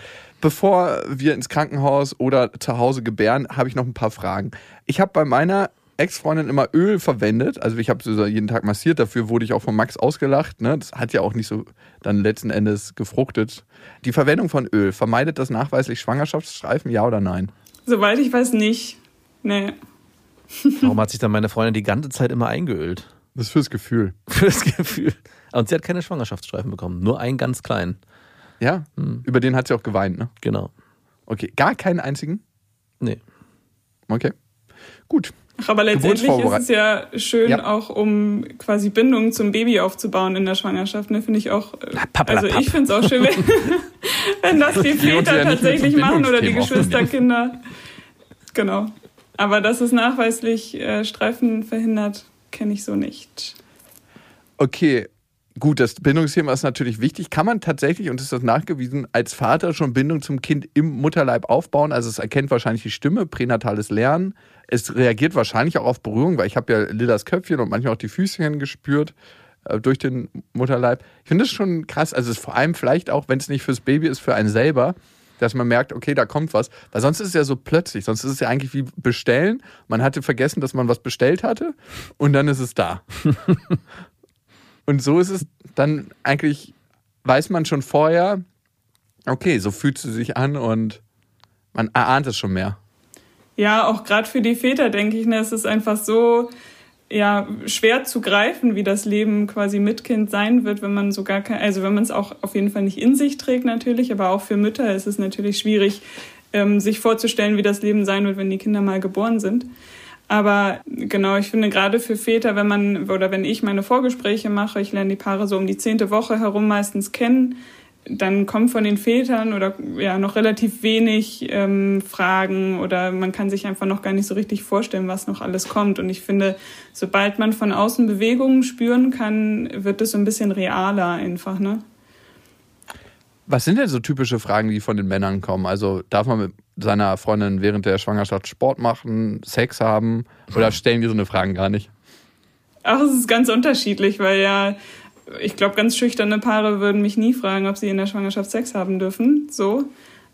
Bevor wir ins Krankenhaus oder zu Hause gebären, habe ich noch ein paar Fragen. Ich habe bei meiner Ex-Freundin immer Öl verwendet. Also ich habe sie jeden Tag massiert. Dafür wurde ich auch von Max ausgelacht. Ne? Das hat ja auch nicht so dann letzten Endes gefruchtet. Die Verwendung von Öl, vermeidet das nachweislich Schwangerschaftsstreifen, ja oder nein? Soweit ich weiß nicht. Nee. Warum hat sich dann meine Freundin die ganze Zeit immer eingeölt? Das ist fürs Gefühl. Für das Gefühl. Und sie hat keine Schwangerschaftsstreifen bekommen. Nur einen ganz kleinen. Ja? Über den hat sie auch geweint, ne? Genau. Okay, gar keinen einzigen? Nee. Okay. Gut. Aber letztendlich ist es ja schön, Ja. auch um quasi Bindungen zum Baby aufzubauen in der Schwangerschaft. Ne, finde ich auch. äh, Also ich finde es auch schön, wenn, wenn das die Väter ja tatsächlich machen oder die Geschwisterkinder. Genau. Aber dass es nachweislich äh, Streifen verhindert, kenne ich so nicht. Okay, gut, das Bindungsthema ist natürlich wichtig. Kann man tatsächlich, und ist das nachgewiesen, als Vater schon Bindung zum Kind im Mutterleib aufbauen? Also es erkennt wahrscheinlich die Stimme, pränatales Lernen. Es reagiert wahrscheinlich auch auf Berührung, weil ich habe ja Lillas Köpfchen und manchmal auch die Füßchen gespürt äh, durch den Mutterleib. Ich finde das schon krass. Also es ist vor allem vielleicht auch, wenn es nicht fürs Baby ist, für einen selber, dass man merkt, okay, da kommt was. Weil sonst ist es ja so plötzlich. Sonst ist es ja eigentlich wie bestellen. Man hatte vergessen, dass man was bestellt hatte und dann ist es da. Und so ist es dann eigentlich, weiß man schon vorher, Okay, so fühlt sie sich an und man erahnt es schon mehr. Ja, auch gerade für die Väter denke ich, ne, es ist einfach so ja schwer zu greifen, wie das Leben quasi mit Kind sein wird, wenn man sogar kein, also wenn man es auch auf jeden Fall nicht in sich trägt natürlich, aber auch für Mütter ist es natürlich schwierig, ähm, sich vorzustellen, wie das Leben sein wird, wenn die Kinder mal geboren sind. Aber genau, ich finde gerade für Väter, wenn man oder wenn ich meine Vorgespräche mache, ich lerne die Paare so um die zehnte Woche herum meistens kennen, dann kommt von den Vätern oder ja noch relativ wenig ähm, Fragen oder man kann sich einfach noch gar nicht so richtig vorstellen, was noch alles kommt. Und ich finde, sobald man von außen Bewegungen spüren kann, wird es so ein bisschen realer einfach, ne? Was sind denn so typische Fragen, die von den Männern kommen? Also darf man mit seiner Freundin während der Schwangerschaft Sport machen, Sex haben oder stellen die so eine Fragen gar nicht? Ach, es ist ganz unterschiedlich, weil ja, ich glaube, ganz schüchterne Paare würden mich nie fragen, ob sie in der Schwangerschaft Sex haben dürfen. So.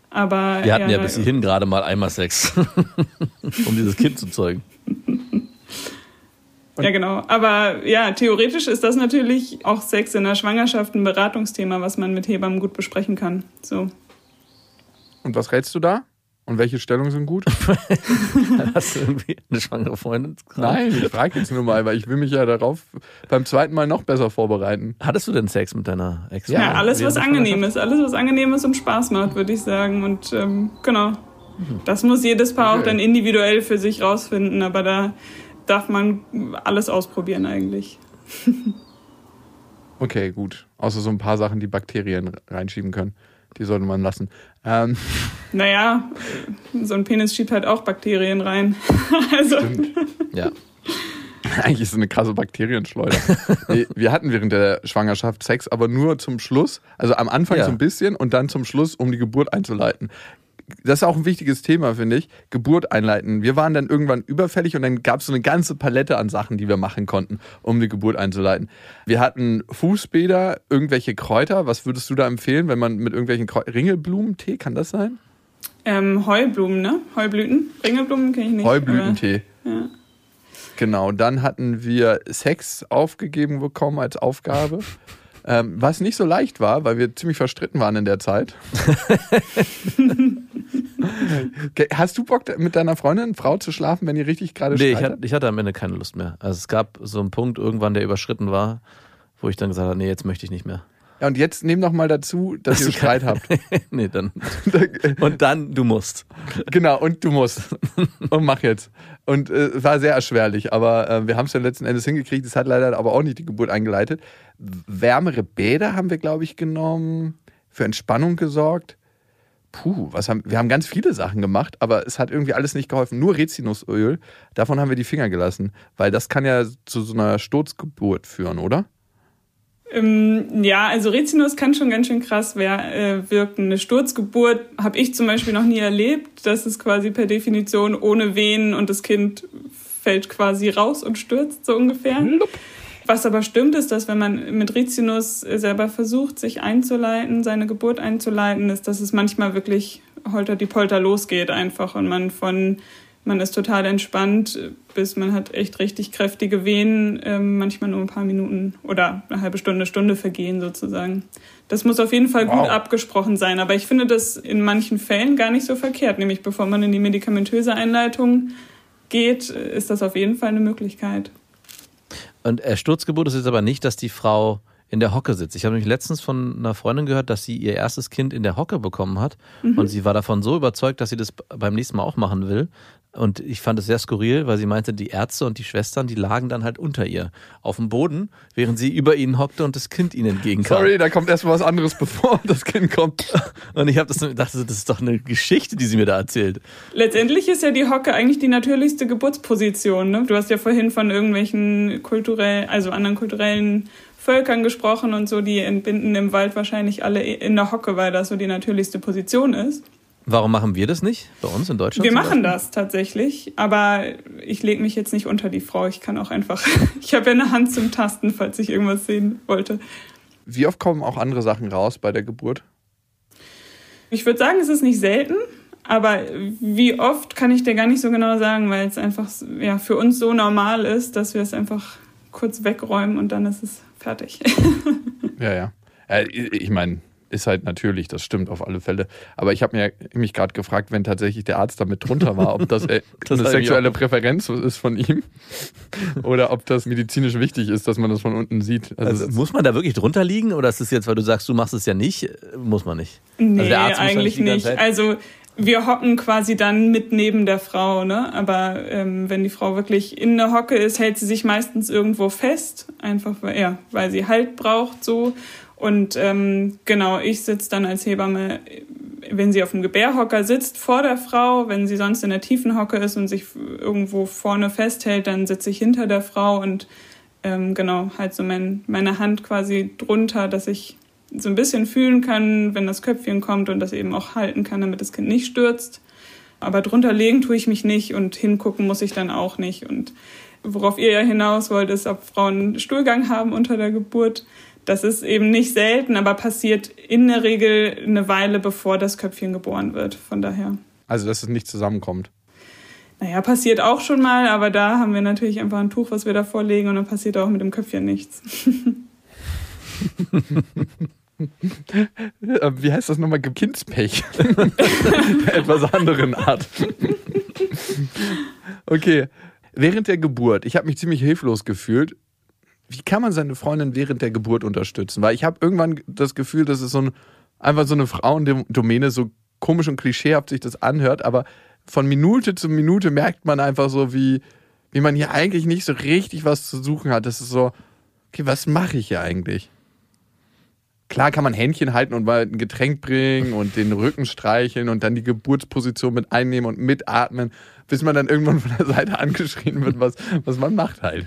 Aber. Wir hatten ja, ja bis hierhin gerade mal einmal Sex, um dieses Kind zu zeugen. Ja, genau. Aber ja, theoretisch ist das natürlich auch Sex in der Schwangerschaft ein Beratungsthema, was man mit Hebammen gut besprechen kann. So. Und was rätst du da? Und welche Stellungen sind gut? Hast du irgendwie eine schwangere Freundin? Nein, ich frage jetzt nur mal, weil ich will mich ja darauf beim zweiten Mal noch besser vorbereiten. Hattest du denn Sex mit deiner ex Ja, alles, was angenehm ist. Alles, was angenehm ist und Spaß macht, würde ich sagen. Und ähm, genau. Das muss jedes Paar auch dann individuell für sich rausfinden. Aber da darf man alles ausprobieren eigentlich. Okay, gut. Außer so ein paar Sachen, die Bakterien reinschieben können. Die sollte man lassen. Ähm, Naja, so ein Penis schiebt halt auch Bakterien rein. also, Ja. eigentlich ist es eine krasse Bakterienschleuder. wir hatten während der Schwangerschaft Sex, aber nur zum Schluss. Also am Anfang Ja. so ein bisschen und dann zum Schluss, um die Geburt einzuleiten. Das ist auch ein wichtiges Thema, finde ich. Geburt einleiten. Wir waren dann irgendwann überfällig und dann gab es so eine ganze Palette an Sachen, die wir machen konnten, um die Geburt einzuleiten. Wir hatten Fußbäder, irgendwelche Kräuter. Was würdest du da empfehlen, wenn man mit irgendwelchen Kräu Ringelblumentee, kann das sein? ähm, Heublumen, ne? Heublüten. Ringelblumen kenne ich nicht. Heublütentee. Ja. Genau, dann hatten wir Sex aufgegeben bekommen als Aufgabe. Ähm, was nicht so leicht war, weil wir ziemlich verstritten waren in der Zeit. Hast du Bock, mit deiner Freundin, Frau zu schlafen, wenn ihr richtig gerade Nee, ich streitet? hatte, ich hatte am Ende keine Lust mehr. Also es gab so einen Punkt irgendwann, der überschritten war, wo ich dann gesagt habe, nee, jetzt möchte ich nicht mehr. Ja, und jetzt nehm noch mal dazu, dass ihr Streit habt. nee, dann. Und dann, du musst. genau, und du musst. Und mach jetzt. Und äh, war sehr erschwerlich, aber äh, wir haben es dann letzten Endes hingekriegt. Es hat leider aber auch nicht die Geburt eingeleitet. Wärmere Bäder haben wir, glaube ich, genommen, für Entspannung gesorgt. Puh, was haben, wir haben ganz viele Sachen gemacht, aber es hat irgendwie alles nicht geholfen. Nur Rizinusöl, davon haben wir die Finger gelassen, weil das kann ja zu so einer Sturzgeburt führen, oder? Ähm, ja, also Rizinus kann schon ganz schön krass wer, äh, wirken. Eine Sturzgeburt habe ich zum Beispiel noch nie erlebt. Das ist quasi per Definition ohne Wehen und das Kind fällt quasi raus und stürzt, so ungefähr. Was aber stimmt, ist, dass wenn man mit Rizinus selber versucht, sich einzuleiten, seine Geburt einzuleiten, ist, dass es manchmal wirklich holter die Polter losgeht einfach und man von man ist total entspannt, bis man hat echt richtig kräftige Wehen, ähm, manchmal nur ein paar Minuten oder eine halbe Stunde, Stunde vergehen sozusagen. Das muss auf jeden Fall gut Wow. abgesprochen sein, aber ich finde das in manchen Fällen gar nicht so verkehrt, nämlich bevor man in die medikamentöse Einleitung geht, ist das auf jeden Fall eine Möglichkeit. Und äh, Sturzgeburt ist jetzt aber nicht, dass die Frau in der Hocke sitzt. Ich habe nämlich letztens von einer Freundin gehört, dass sie ihr erstes Kind in der Hocke bekommen hat. Und sie war davon so überzeugt, dass sie das beim nächsten Mal auch machen will. Und ich fand es sehr skurril, weil sie meinte, die Ärzte und die Schwestern, die lagen dann halt unter ihr auf dem Boden, während sie über ihnen hockte und das Kind ihnen entgegenkam. Sorry, da kommt erstmal was anderes, bevor das Kind kommt. Und ich habe das dachte, das ist doch eine Geschichte, die sie mir da erzählt. Letztendlich ist ja die Hocke eigentlich die natürlichste Geburtsposition. Ne? Du hast ja vorhin von irgendwelchen kulturell, also anderen kulturellen Völkern gesprochen und so, die entbinden im Wald wahrscheinlich alle in der Hocke, weil das so die natürlichste Position ist. Warum machen wir das nicht bei uns in Deutschland? Wir machen das tatsächlich, aber ich lege mich jetzt nicht unter die Frau. Ich kann auch einfach, ich habe ja eine Hand zum Tasten, falls ich irgendwas sehen wollte. Wie oft kommen auch andere Sachen raus bei der Geburt? Ich würde sagen, es ist nicht selten, aber wie oft kann ich dir gar nicht so genau sagen, weil es einfach ja, für uns so normal ist, dass wir es einfach kurz wegräumen und dann ist es fertig. Ja, ja. Äh, ich meine, ist halt natürlich, das stimmt auf alle Fälle. Aber ich habe mir mich gerade gefragt, wenn tatsächlich der Arzt damit drunter war, ob das, äh, Das eine sexuelle. Präferenz ist von ihm oder ob das medizinisch wichtig ist, dass man das von unten sieht. Also, Also, muss man da wirklich drunter liegen oder ist es jetzt, weil du sagst, du machst es ja nicht, muss man nicht? Nee, Also der Arzt muss eigentlich nicht. Also wir hocken quasi dann mit neben der Frau, ne? Aber ähm, wenn die Frau wirklich in der Hocke ist, hält sie sich meistens irgendwo fest, einfach weil, ja, weil sie Halt braucht so. Und ähm, genau, ich sitze dann als Hebamme, wenn sie auf dem Gebärhocker sitzt, vor der Frau. Wenn sie sonst in der tiefen Hocke ist und sich irgendwo vorne festhält, dann sitze ich hinter der Frau und ähm, genau, halt so mein, meine Hand quasi drunter, dass ich so ein bisschen fühlen kann, wenn das Köpfchen kommt und das eben auch halten kann, damit das Kind nicht stürzt. Aber drunter legen tue ich mich nicht und hingucken muss ich dann auch nicht. Und worauf ihr ja hinaus wollt, ist, ob Frauen Stuhlgang haben unter der Geburt. Das ist eben nicht selten, aber passiert in der Regel eine Weile, bevor das Köpfchen geboren wird. Von daher. also, dass es nicht zusammenkommt. Naja, passiert auch schon mal, aber da haben wir natürlich einfach ein Tuch, was wir davor legen und dann passiert auch mit dem Köpfchen nichts. Äh, Wie heißt das nochmal? Kindspech. Etwas anderen Art. okay. Während der Geburt, ich habe mich ziemlich hilflos gefühlt. Wie kann man seine Freundin während der Geburt unterstützen? Weil ich habe irgendwann das Gefühl, dass es so ein, einfach so eine Frauendomäne, so komisch und klischeehaft sich das anhört, aber von Minute zu Minute merkt man einfach so, wie, wie man hier eigentlich nicht so richtig was zu suchen hat. Das ist so, okay, was mache ich hier eigentlich? Klar kann man Händchen halten und mal ein Getränk bringen und den Rücken streicheln und dann die Geburtsposition mit einnehmen und mitatmen, bis man dann irgendwann von der Seite angeschrien wird, was, was man macht halt.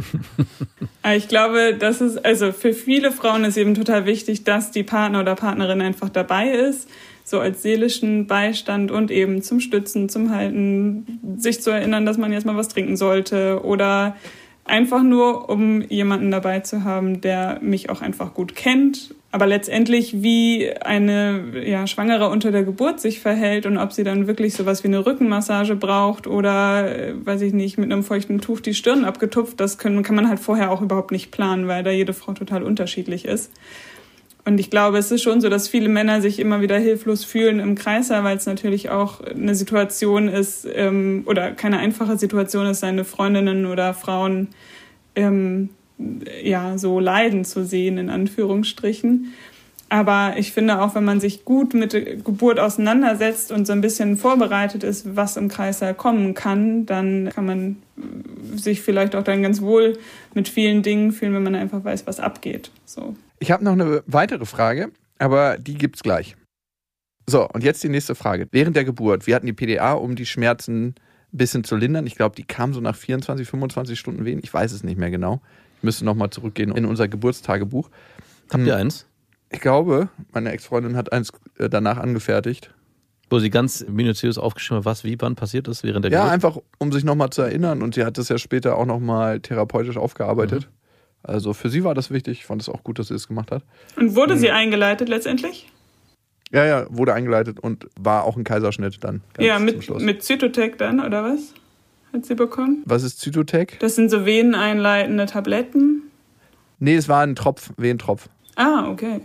Ich glaube, das ist, also für viele Frauen ist eben total wichtig, dass die Partner oder Partnerin einfach dabei ist, so als seelischen Beistand und eben zum Stützen, zum Halten, sich zu erinnern, dass man jetzt mal was trinken sollte oder einfach nur, um jemanden dabei zu haben, der mich auch einfach gut kennt. Aber letztendlich, wie eine ja, Schwangere unter der Geburt sich verhält und ob sie dann wirklich sowas wie eine Rückenmassage braucht oder, äh, weiß ich nicht, mit einem feuchten Tuch die Stirn abgetupft, das können, kann man halt vorher auch überhaupt nicht planen, weil da jede Frau total unterschiedlich ist. Und ich glaube, es ist schon so, dass viele Männer sich immer wieder hilflos fühlen im Kreiser, weil es natürlich auch eine Situation ist ähm, oder keine einfache Situation ist, seine Freundinnen oder Frauen ähm, ja so leiden zu sehen, in Anführungsstrichen. Aber ich finde auch, wenn man sich gut mit Geburt auseinandersetzt und so ein bisschen vorbereitet ist, was im Kreißsaal kommen kann, dann kann man sich vielleicht auch dann ganz wohl mit vielen Dingen fühlen, wenn man einfach weiß, was abgeht. So. Ich habe noch eine weitere Frage, aber die gibt's gleich. So, und jetzt die nächste Frage. Während der Geburt, wir hatten die PDA, um die Schmerzen ein bisschen zu lindern. Ich glaube, die kam so nach 24, 25 Stunden Wehen. Ich weiß es nicht mehr genau. Ich müsste nochmal zurückgehen in unser Geburtstagebuch. Habt ihr eins? Ich glaube, meine Ex-Freundin hat eins äh, danach angefertigt. Wo sie ganz minutiös aufgeschrieben hat, was wie wann passiert ist während der Ja, Geburt? einfach um sich nochmal zu erinnern. Und sie hat das ja später auch nochmal therapeutisch aufgearbeitet. Also für sie war das wichtig. Ich fand es auch gut, dass sie es gemacht hat. Und wurde sie eingeleitet letztendlich? Ja, ja, wurde eingeleitet und war auch ein Kaiserschnitt dann. ganz ja, mit, mit Zytotec dann, oder was? Hat sie bekommen? Was ist Zytotec? Das sind so veneneinleitende Tabletten. Nee, es war ein Tropf, Wehentropf. Ah, okay.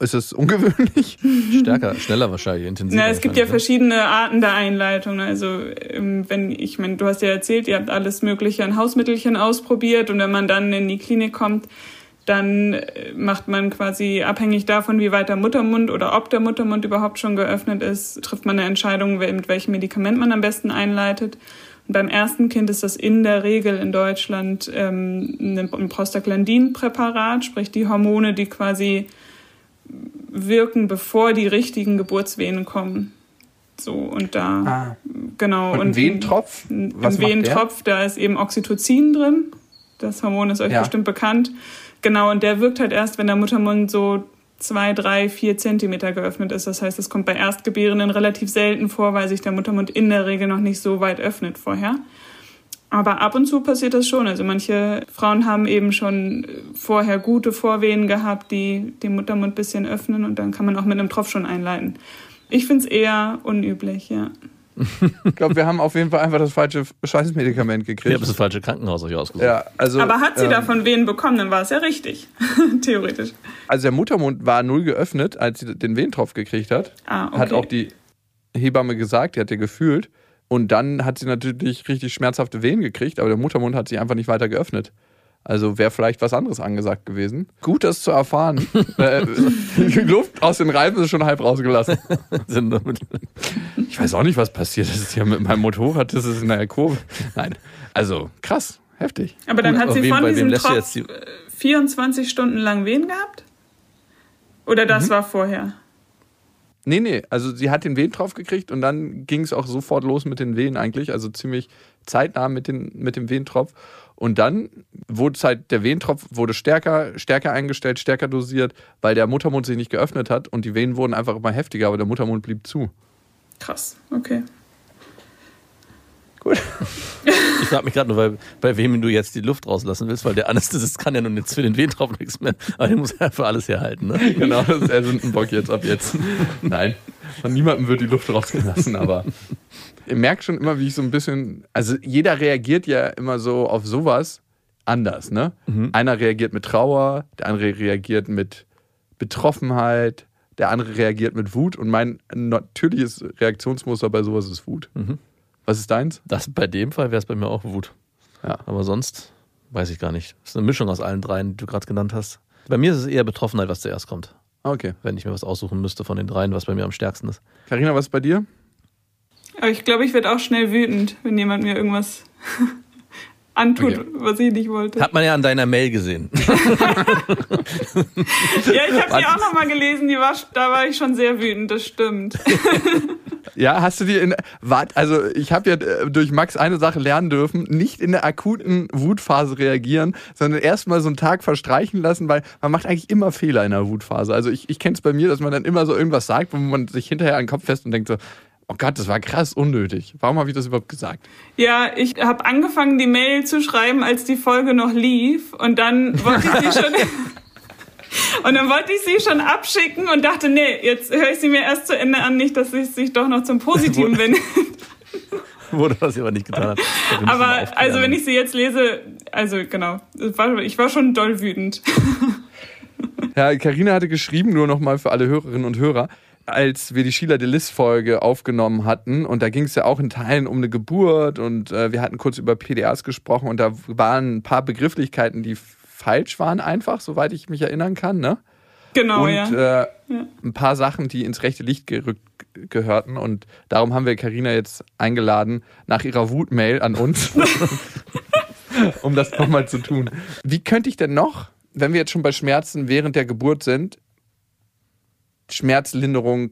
Ist es ungewöhnlich? Stärker, schneller wahrscheinlich, intensiver. Na, es gibt ja wahrscheinlich, verschiedene Arten der Einleitung. Also ähm, wenn ich meine, du hast ja erzählt, ihr habt alles Mögliche an Hausmittelchen ausprobiert und wenn man dann in die Klinik kommt, dann äh, macht man quasi abhängig davon, wie weit der Muttermund oder ob der Muttermund überhaupt schon geöffnet ist, trifft man eine Entscheidung, mit welchem Medikament man am besten einleitet. Und beim ersten Kind ist das in der Regel in Deutschland ähm, ein Prostaglandin-Präparat, sprich die Hormone, die quasi wirken, bevor die richtigen Geburtswehen kommen. So, und da, genau. Und ein Wehentropf? Im Was macht Wehentropf, da ist eben Oxytocin drin. Das Hormon ist euch Ja. bestimmt bekannt. Genau, und der wirkt halt erst, wenn der Muttermund so zwei, drei, vier Zentimeter geöffnet ist. Das heißt, es kommt bei Erstgebärenden relativ selten vor, weil sich der Muttermund in der Regel noch nicht so weit öffnet vorher. Aber ab und zu passiert das schon. Also manche Frauen haben eben schon vorher gute Vorwehen gehabt, die den Muttermund ein bisschen öffnen und dann kann man auch mit einem Tropf schon einleiten. Ich finde es eher unüblich, ja. Ich glaube, wir haben auf jeden Fall einfach das falsche Scheißmedikament Ich gekriegt. habe das falsche Krankenhaus euch ausgesucht. Ja, also, Aber hat sie ähm, davon Wehen bekommen, dann war es ja richtig. Theoretisch. Also der Muttermund war null geöffnet, als sie den Wehentropf gekriegt hat. Ah, okay. Hat auch die Hebamme gesagt, die hat ja gefühlt. Und dann hat sie natürlich richtig schmerzhafte Wehen gekriegt, aber der Muttermund hat sich einfach nicht weiter geöffnet. Also wäre vielleicht was anderes angesagt gewesen. Gut, das zu erfahren. äh, die Luft aus den Reifen ist schon halb rausgelassen. Ich weiß auch nicht, was passiert ist hier mit meinem Motorrad. Das ist in der Kurve. Nein, also krass, heftig. Aber dann Gut, hat sie von wem diesem Tropf jetzt die- äh, 24 Stunden lang Wehen gehabt? Oder Mhm. das war vorher? Nee, nee, also sie hat den Wehen drauf gekriegt und dann ging es auch sofort los mit den Wehen eigentlich, also ziemlich zeitnah mit, den, mit dem Wehentropf. Und dann wurde es halt, der Wehentropf wurde stärker, stärker eingestellt, stärker dosiert, weil der Muttermund sich nicht geöffnet hat und die Wehen wurden einfach immer heftiger, aber der Muttermund blieb zu. Krass, okay. Gut. Ich frage mich gerade nur, weil, bei wem du jetzt die Luft rauslassen willst, weil der Anästhesist kann ja nun jetzt für den Wehentropf nichts mehr, aber der muss ja für alles herhalten. Ne? Genau, das ist der Sündenbock jetzt ab jetzt. Nein, von niemandem wird die Luft rausgelassen, aber ihr merkt schon immer, wie ich so ein bisschen, also jeder reagiert ja immer so auf sowas anders, ne? Einer reagiert mit Trauer, der andere reagiert mit Betroffenheit, der andere reagiert mit Wut und mein natürliches Reaktionsmuster bei sowas ist Wut. Was ist deins? Das, bei dem Fall wäre es bei mir auch Wut. Ja. Aber sonst weiß ich gar nicht. Das ist eine Mischung aus allen dreien, die du gerade genannt hast. Bei mir ist es eher Betroffenheit, was zuerst kommt. Okay. Wenn ich mir was aussuchen müsste von den dreien, was bei mir am stärksten ist. Carina, was ist bei dir? Aber ich glaube, ich werde auch schnell wütend, wenn jemand mir irgendwas antut, Okay. was ich nicht wollte. Hat man ja an deiner Mail gesehen. Ja, ich habe die auch nochmal gelesen, die war, da war ich schon sehr wütend, das stimmt. Ja, hast du dir in wart, also ich habe ja äh, durch Max eine Sache lernen dürfen, nicht in der akuten Wutphase reagieren, sondern erstmal so einen Tag verstreichen lassen, weil man macht eigentlich immer Fehler in der Wutphase. Also ich, ich kenne es bei mir, dass man dann immer so irgendwas sagt, wo man sich hinterher an den Kopf fest und denkt so, oh Gott, das war krass unnötig. Warum habe ich das überhaupt gesagt? Ja, ich habe angefangen, die Mail zu schreiben, als die Folge noch lief. Und dann wollte ich sie schon. Und dann wollte ich sie schon abschicken und dachte, nee, jetzt höre ich sie mir erst zu Ende an, nicht, dass es sich doch noch zum Positiven wendet. Wurde was ich aber nicht getan. Ich bisschen Aber also wenn ich sie jetzt lese, also genau, ich war schon doll wütend. Ja, Karina hatte geschrieben, nur nochmal für alle Hörerinnen und Hörer, als wir die Sheila Delis Folge aufgenommen hatten und da ging es ja auch in Teilen um eine Geburt und äh, wir hatten kurz über PDAs gesprochen und da waren ein paar Begrifflichkeiten, die falsch waren einfach, soweit ich mich erinnern kann, ne? Genau, und ja. äh, ein paar Sachen, die ins rechte Licht gerückt gehörten und darum haben wir Karina jetzt eingeladen nach ihrer Wutmail an uns, um das nochmal zu tun. Wie könnte ich denn noch, wenn wir jetzt schon bei Schmerzen während der Geburt sind, Schmerzlinderung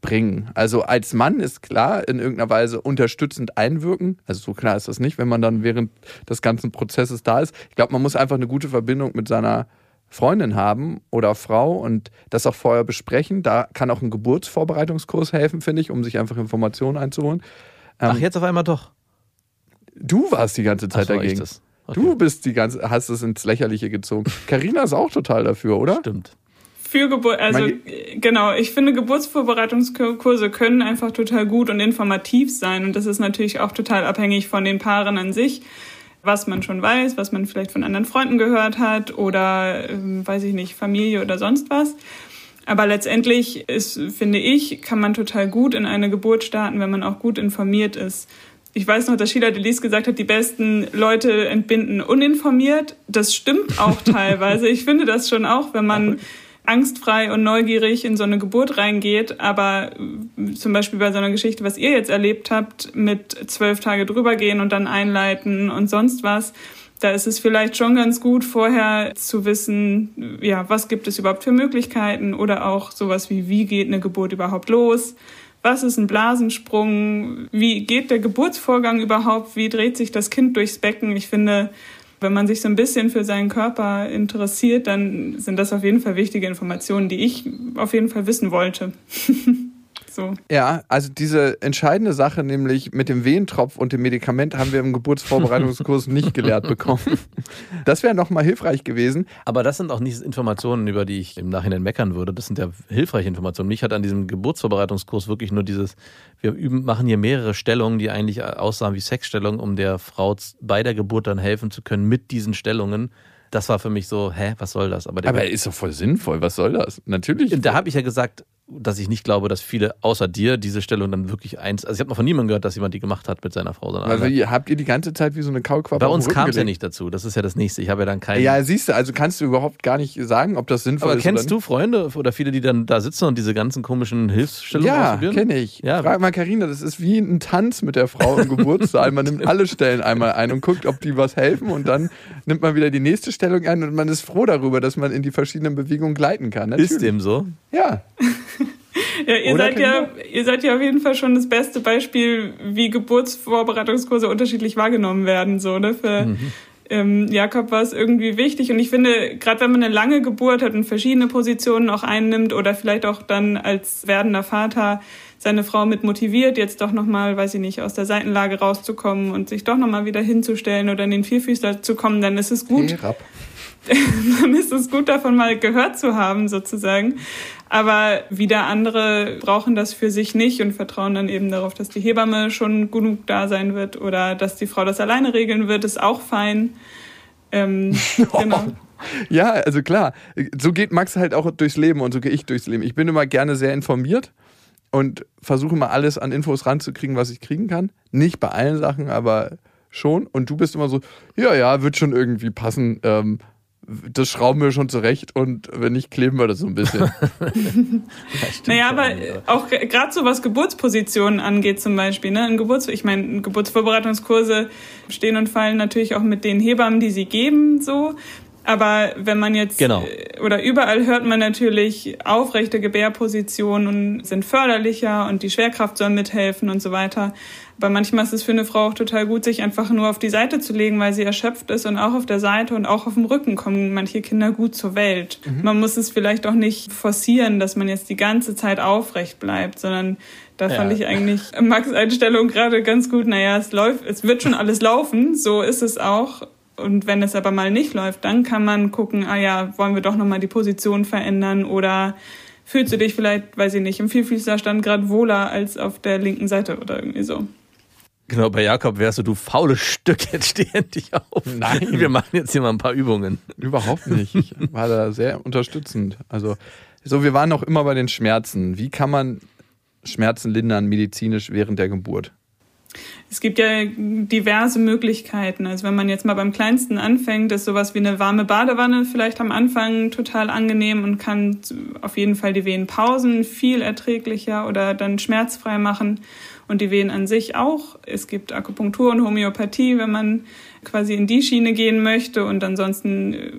bringen? Also als Mann ist klar, in irgendeiner Weise unterstützend einwirken. Also so klar ist das nicht, wenn man dann während des ganzen Prozesses da ist. Ich glaube, man muss einfach eine gute Verbindung mit seiner Freundin haben oder Frau und das auch vorher besprechen. Da kann auch ein Geburtsvorbereitungskurs helfen, finde ich, um sich einfach Informationen einzuholen. Ach, jetzt auf einmal doch. Du warst die ganze Zeit Ach so, dagegen. Okay. Du bist die ganze, hast es ins Lächerliche gezogen. Karina ist auch total dafür, oder? Stimmt. Für Geburt, also Mein- äh, genau, ich finde Geburtsvorbereitungskurse können einfach total gut und informativ sein und das ist natürlich auch total abhängig von den Paaren an sich, was man schon weiß, was man vielleicht von anderen Freunden gehört hat oder ähm, weiß ich nicht, Familie oder sonst was. Aber letztendlich ist, finde ich, kann man total gut in eine Geburt starten, wenn man auch gut informiert ist. Ich weiß noch, dass Sheila Delis gesagt hat, die besten Leute entbinden uninformiert. Das stimmt auch teilweise. Ich finde das schon auch, wenn man angstfrei und neugierig in so eine Geburt reingeht. Aber äh, zum Beispiel bei so einer Geschichte, was ihr jetzt erlebt habt, mit zwölf Tage drüber gehen und dann einleiten und sonst was, da ist es vielleicht schon ganz gut, vorher zu wissen, ja, was gibt es überhaupt für Möglichkeiten oder auch sowas wie, wie geht eine Geburt überhaupt los? Was ist ein Blasensprung? Wie geht der Geburtsvorgang überhaupt? Wie dreht sich das Kind durchs Becken? Ich finde, wenn man sich so ein bisschen für seinen Körper interessiert, dann sind das auf jeden Fall wichtige Informationen, die ich auf jeden Fall wissen wollte. So. Ja, also diese entscheidende Sache, nämlich mit dem Wehentropf und dem Medikament, haben wir im Geburtsvorbereitungskurs nicht gelehrt bekommen. Das wäre nochmal hilfreich gewesen. Aber das sind auch nicht Informationen, über die ich im Nachhinein meckern würde. Das sind ja hilfreiche Informationen. Mich hat an diesem Geburtsvorbereitungskurs wirklich nur dieses, wir üben, machen hier mehrere Stellungen, die eigentlich aussahen wie Sexstellungen, um der Frau bei der Geburt dann helfen zu können mit diesen Stellungen. Das war für mich so, hä, was soll das? Aber, Aber er ist doch voll sinnvoll. Was soll das? Natürlich. da habe ich ja gesagt, dass ich nicht glaube, dass viele außer dir diese Stellung dann wirklich eins. Also ich habe noch von niemandem gehört, dass jemand die gemacht hat mit seiner Frau. Sondern Also ihr, habt ihr die ganze Zeit wie so eine Kaulquappe Bei uns kam es ja nicht dazu. Das ist ja das nächste. Ich habe ja dann keinen. Ja, siehst du, also kannst du überhaupt gar nicht sagen, ob das sinnvoll aber ist. kennst oder du Freunde oder viele, die dann da sitzen und diese ganzen komischen Hilfsstellungen Ja, ausprobieren? kenne ich. Ja. Frag mal Karina, das ist wie ein Tanz mit der Frau im Geburtssaal. Man nimmt alle Stellen einmal ein und guckt, ob die was helfen und dann nimmt man wieder die nächste Stellung ein und man ist froh darüber, dass man in die verschiedenen Bewegungen gleiten kann. Natürlich. Ist dem so? Ja. Ja, ihr Oder, seid ja, ihr seid ja auf jeden Fall schon das beste Beispiel, wie Geburtsvorbereitungskurse unterschiedlich wahrgenommen werden. So, ne? Für ähm, Jakob war es irgendwie wichtig. Und ich finde, gerade wenn man eine lange Geburt hat und verschiedene Positionen auch einnimmt oder vielleicht auch dann als werdender Vater seine Frau mit motiviert, jetzt doch nochmal, weiß ich nicht, aus der Seitenlage rauszukommen und sich doch nochmal wieder hinzustellen oder in den Vierfüßler zu kommen, dann ist es gut, Herab. dann ist es gut, davon mal gehört zu haben, sozusagen. Aber wieder andere brauchen das für sich nicht und vertrauen dann eben darauf, dass die Hebamme schon genug da sein wird oder dass die Frau das alleine regeln wird, ist auch fein. Ähm, genau. Ja, also klar. So geht Max halt auch durchs Leben und so gehe ich durchs Leben. Ich bin immer gerne sehr informiert und versuche mal alles an Infos ranzukriegen, was ich kriegen kann. Nicht bei allen Sachen, aber schon. Und du bist immer so, ja, ja, wird schon irgendwie passen. Ähm, das schrauben wir schon zurecht und wenn nicht, kleben wir das so ein bisschen. Naja, aber auch gerade so was Geburtspositionen angeht zum Beispiel, ne? In Geburts ich meine, Geburtsvorbereitungskurse stehen und fallen natürlich auch mit den Hebammen, die sie geben, so. Aber wenn man jetzt Genau. äh, oder überall hört man natürlich aufrechte Gebärpositionen sind förderlicher und die Schwerkraft soll mithelfen und so weiter. Aber manchmal ist es für eine Frau auch total gut, sich einfach nur auf die Seite zu legen, weil sie erschöpft ist und auch auf der Seite und auch auf dem Rücken kommen manche Kinder gut zur Welt. Man muss es vielleicht auch nicht forcieren, dass man jetzt die ganze Zeit aufrecht bleibt, sondern da fand Ja. ich eigentlich Max Einstellung gerade ganz gut. Naja, es läuft, es wird schon alles laufen, so ist es auch. Und wenn es aber mal nicht läuft, dann kann man gucken, ah ja, wollen wir doch nochmal die Position verändern oder fühlst du dich vielleicht, weiß ich nicht, im Vielfüßlerstand gerade wohler als auf der linken Seite oder irgendwie so. Genau, bei Jakob wärst du, du faules Stück, jetzt steh endlich auf. Nein. Wir machen jetzt hier mal ein paar Übungen. Überhaupt nicht. Ich war da sehr unterstützend. Also, so, wir waren noch immer bei den Schmerzen. Wie kann man Schmerzen lindern medizinisch während der Geburt? Es gibt ja diverse Möglichkeiten. Also wenn man jetzt mal beim Kleinsten anfängt, ist sowas wie eine warme Badewanne vielleicht am Anfang total angenehm und kann auf jeden Fall die Wehen pausen, viel erträglicher oder dann schmerzfrei machen und die Wehen an sich auch. Es gibt Akupunktur und Homöopathie, wenn man quasi in die Schiene gehen möchte und ansonsten äh,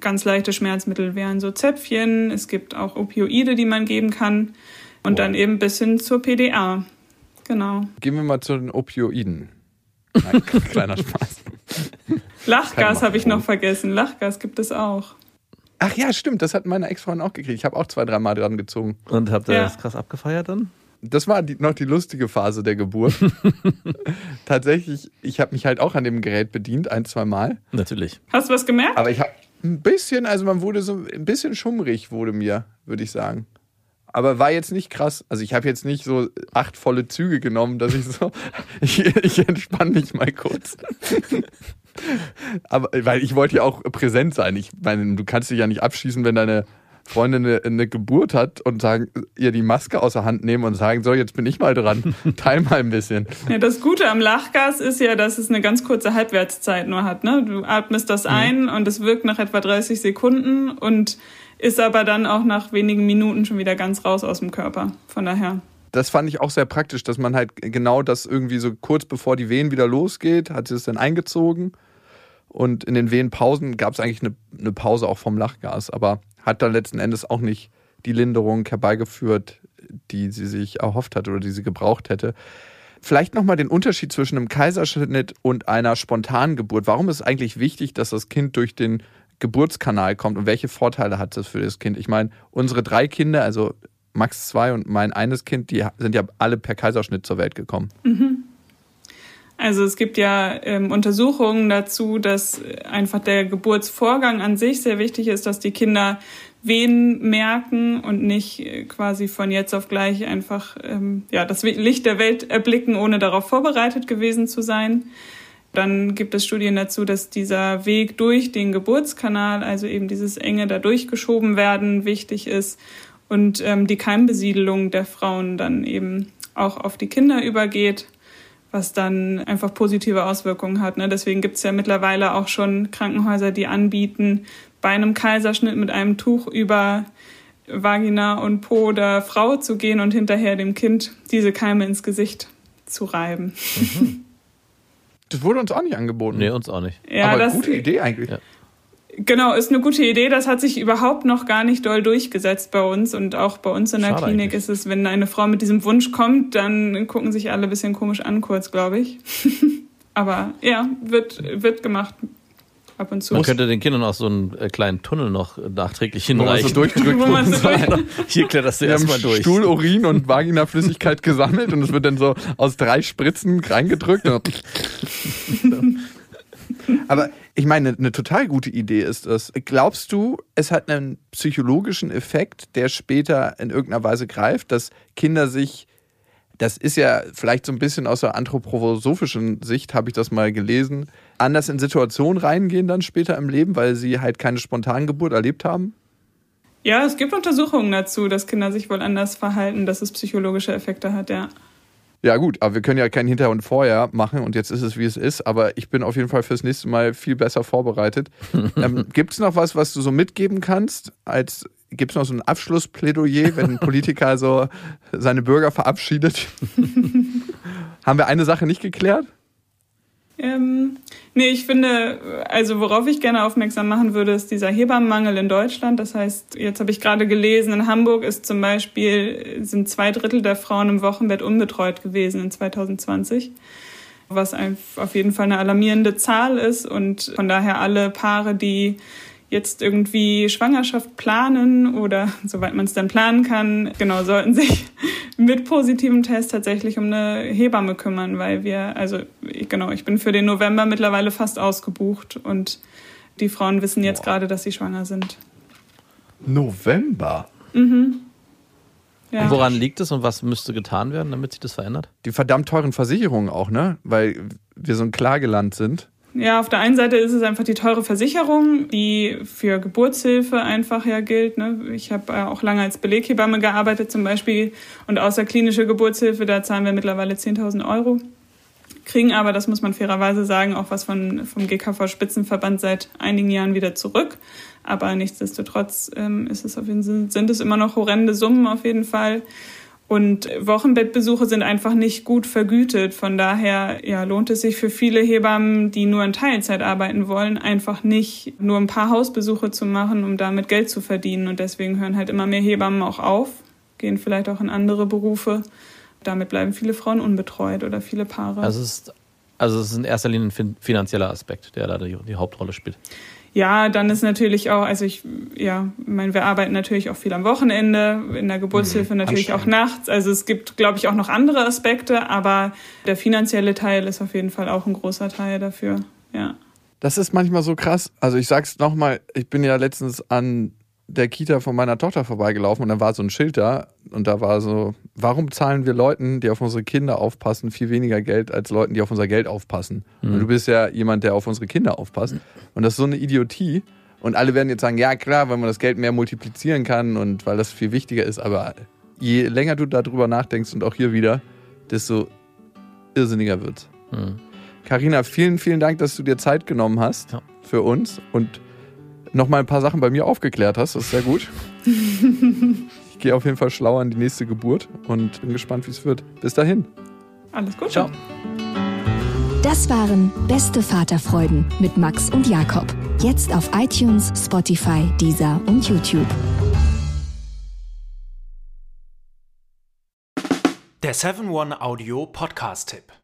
ganz leichte Schmerzmittel wären so Zäpfchen. Es gibt auch Opioide, die man geben kann und dann eben bis hin zur PDA. Genau. Gehen wir mal zu den Opioiden. Nein, kleiner Spaß. Lachgas habe ich noch vergessen. Lachgas gibt es auch. Ach ja, stimmt, das hat meine Ex-Freundin auch gekriegt. Ich habe auch zwei, dreimal dran gezogen. Und habt ihr Ja. das krass abgefeiert dann? Das war die, noch die lustige Phase der Geburt. Tatsächlich, ich habe mich halt auch an dem Gerät bedient, ein, zwei Mal. Natürlich. Hast du was gemerkt? Aber ich habe ein bisschen, also man wurde so ein bisschen schummrig, wurde mir, würde ich sagen. Aber war jetzt nicht krass. Also ich habe jetzt nicht so acht volle Züge genommen, dass ich so, ich, ich entspanne mich mal kurz. Aber weil ich wollte ja auch präsent sein. Ich meine, du kannst dich ja nicht abschießen, wenn deine Freundin eine, eine Geburt hat und sagen, ihr die Maske aus der Hand nehmen und sagen, so, jetzt bin ich mal dran. Teil mal ein bisschen. Ja, das Gute am Lachgas ist ja, dass es eine ganz kurze Halbwertszeit nur hat. Ne? Du atmest das ein und es wirkt nach etwa 30 Sekunden und ist aber dann auch nach wenigen Minuten schon wieder ganz raus aus dem Körper. Von daher. das fand ich auch sehr praktisch, dass man halt genau das irgendwie so kurz bevor die Wehen wieder losgeht, hat sie es dann eingezogen. Und in den Wehenpausen gab es eigentlich eine, eine Pause auch vom Lachgas, aber hat dann letzten Endes auch nicht die Linderung herbeigeführt, die sie sich erhofft hat oder die sie gebraucht hätte. Vielleicht nochmal den Unterschied zwischen einem Kaiserschnitt und einer spontanen Geburt. Warum ist es eigentlich wichtig, dass das Kind durch den Geburtskanal kommt und welche Vorteile hat das für das Kind? Ich meine, unsere drei Kinder, also Max zwei und mein eines Kind, die sind ja alle per Kaiserschnitt zur Welt gekommen. Also es gibt ja ähm, Untersuchungen dazu, dass einfach der Geburtsvorgang an sich sehr wichtig ist, dass die Kinder Wehen merken und nicht äh, quasi von jetzt auf gleich einfach ähm, ja, das Licht der Welt erblicken, ohne darauf vorbereitet gewesen zu sein. Dann gibt es Studien dazu, dass dieser Weg durch den Geburtskanal, also eben dieses enge da durchgeschoben werden, wichtig ist und ähm, die Keimbesiedelung der Frauen dann eben auch auf die Kinder übergeht, was dann einfach positive Auswirkungen hat. Ne? Deswegen gibt es ja mittlerweile auch schon Krankenhäuser, die anbieten, bei einem Kaiserschnitt mit einem Tuch über Vagina und Po der Frau zu gehen und hinterher dem Kind diese Keime ins Gesicht zu reiben. Das wurde uns auch nicht angeboten. Nee, uns auch nicht. Ja, Aber das, gute Idee eigentlich. Ja. Genau, ist eine gute Idee. Das hat sich überhaupt noch gar nicht doll durchgesetzt bei uns. Und auch bei uns in der Schade Klinik eigentlich. ist es, wenn eine Frau mit diesem Wunsch kommt, dann gucken sich alle ein bisschen komisch an, kurz, glaube ich. Aber ja, wird, wird gemacht. Ab und zu. Man könnte den Kindern auch so einen äh, kleinen Tunnel noch nachträglich Wo man so hinreichen. durchdrückt. Wo man so durch- Hier kletterst du erstmal durch. Stuhl, Urin und Vaginaflüssigkeit gesammelt und es wird dann so aus drei Spritzen reingedrückt. Aber ich meine, eine total gute Idee ist es. Glaubst du, es hat einen psychologischen Effekt, der später in irgendeiner Weise greift, dass Kinder sich, das ist ja vielleicht so ein bisschen aus der anthroposophischen Sicht, habe ich das mal gelesen, anders in Situationen reingehen dann später im Leben, weil sie halt keine Spontangeburt erlebt haben? Ja, es gibt Untersuchungen dazu, dass Kinder sich wohl anders verhalten, dass es psychologische Effekte hat, ja. Ja, gut, aber wir können ja kein Hinter und Vorher machen und jetzt ist es, wie es ist. Aber ich bin auf jeden Fall fürs nächste Mal viel besser vorbereitet. ähm, Gibt es noch was, was du so mitgeben kannst? Als Gibt es noch so ein Abschlussplädoyer, wenn ein Politiker so seine Bürger verabschiedet? Haben wir eine Sache nicht geklärt? Ähm, nee, ich finde, also worauf ich gerne aufmerksam machen würde, ist dieser Hebammenmangel in Deutschland. Das heißt, jetzt habe ich gerade gelesen, in Hamburg ist zum Beispiel, sind zwei Drittel der Frauen im Wochenbett unbetreut gewesen in 2020. Was auf jeden Fall eine alarmierende Zahl ist und von daher alle Paare, die jetzt irgendwie Schwangerschaft planen oder soweit man es dann planen kann, genau, sollten sich mit positivem Test tatsächlich um eine Hebamme kümmern, weil wir, also ich- genau, ich bin für den November mittlerweile fast ausgebucht und die Frauen wissen jetzt gerade, dass sie schwanger sind. November. Ja. Und woran liegt es und was müsste getan werden, damit sich das verändert? Die verdammt teuren Versicherungen auch, ne? Weil wir so ein Klageland sind. Ja, auf der einen Seite ist es einfach die teure Versicherung, die für Geburtshilfe einfach ja gilt. Ne? Ich habe äh, auch lange als Beleghebamme gearbeitet zum Beispiel und außerklinische Geburtshilfe, da zahlen wir mittlerweile 10.000 Euro. Kriegen aber, das muss man fairerweise sagen, auch was von, vom GKV-Spitzenverband seit einigen Jahren wieder zurück. Aber nichtsdestotrotz ähm, ist es auf jeden, sind sind es immer noch horrende Summen auf jeden Fall. Und Wochenbettbesuche sind einfach nicht gut vergütet. Von daher ja, lohnt es sich für viele Hebammen, die nur in Teilzeit arbeiten wollen, einfach nicht nur ein paar Hausbesuche zu machen, um damit Geld zu verdienen. Und deswegen hören halt immer mehr Hebammen auch auf, gehen vielleicht auch in andere Berufe. Damit bleiben viele Frauen unbetreut oder viele Paare. Also es ist, also es ist in erster Linie ein fin- finanzieller Aspekt, der da die, die Hauptrolle spielt. Ja, dann ist natürlich auch, also ich, ja, ich meine, wir arbeiten natürlich auch viel am Wochenende, in der Geburtshilfe natürlich auch nachts. Also es gibt, glaube ich, auch noch andere Aspekte, aber der finanzielle Teil ist auf jeden Fall auch ein großer Teil dafür. Ja. Das ist manchmal so krass. Also ich sag's nochmal, ich bin ja letztens an der Kita von meiner Tochter vorbeigelaufen und da war so ein Schild da und da war so, warum zahlen wir Leuten, die auf unsere Kinder aufpassen, viel weniger Geld als Leuten, die auf unser Geld aufpassen? Und du bist ja jemand, der auf unsere Kinder aufpasst. Und das ist so eine Idiotie. Und alle werden jetzt sagen, ja klar, weil man das Geld mehr multiplizieren kann und weil das viel wichtiger ist, aber je länger du darüber nachdenkst und auch hier wieder, desto irrsinniger wird's. Hm. Carina, vielen, vielen Dank, dass du dir Zeit genommen hast Ja. für uns und nochmal ein paar Sachen bei mir aufgeklärt hast. Das ist sehr gut. ich gehe auf jeden Fall schlauer in die nächste Geburt und bin gespannt, wie es wird. Bis dahin. Alles gut. Ciao. Das waren Beste Vaterfreuden mit Max und Jakob. Jetzt auf iTunes, Spotify, Deezer und YouTube. Der 7-One Audio Podcast-Tipp.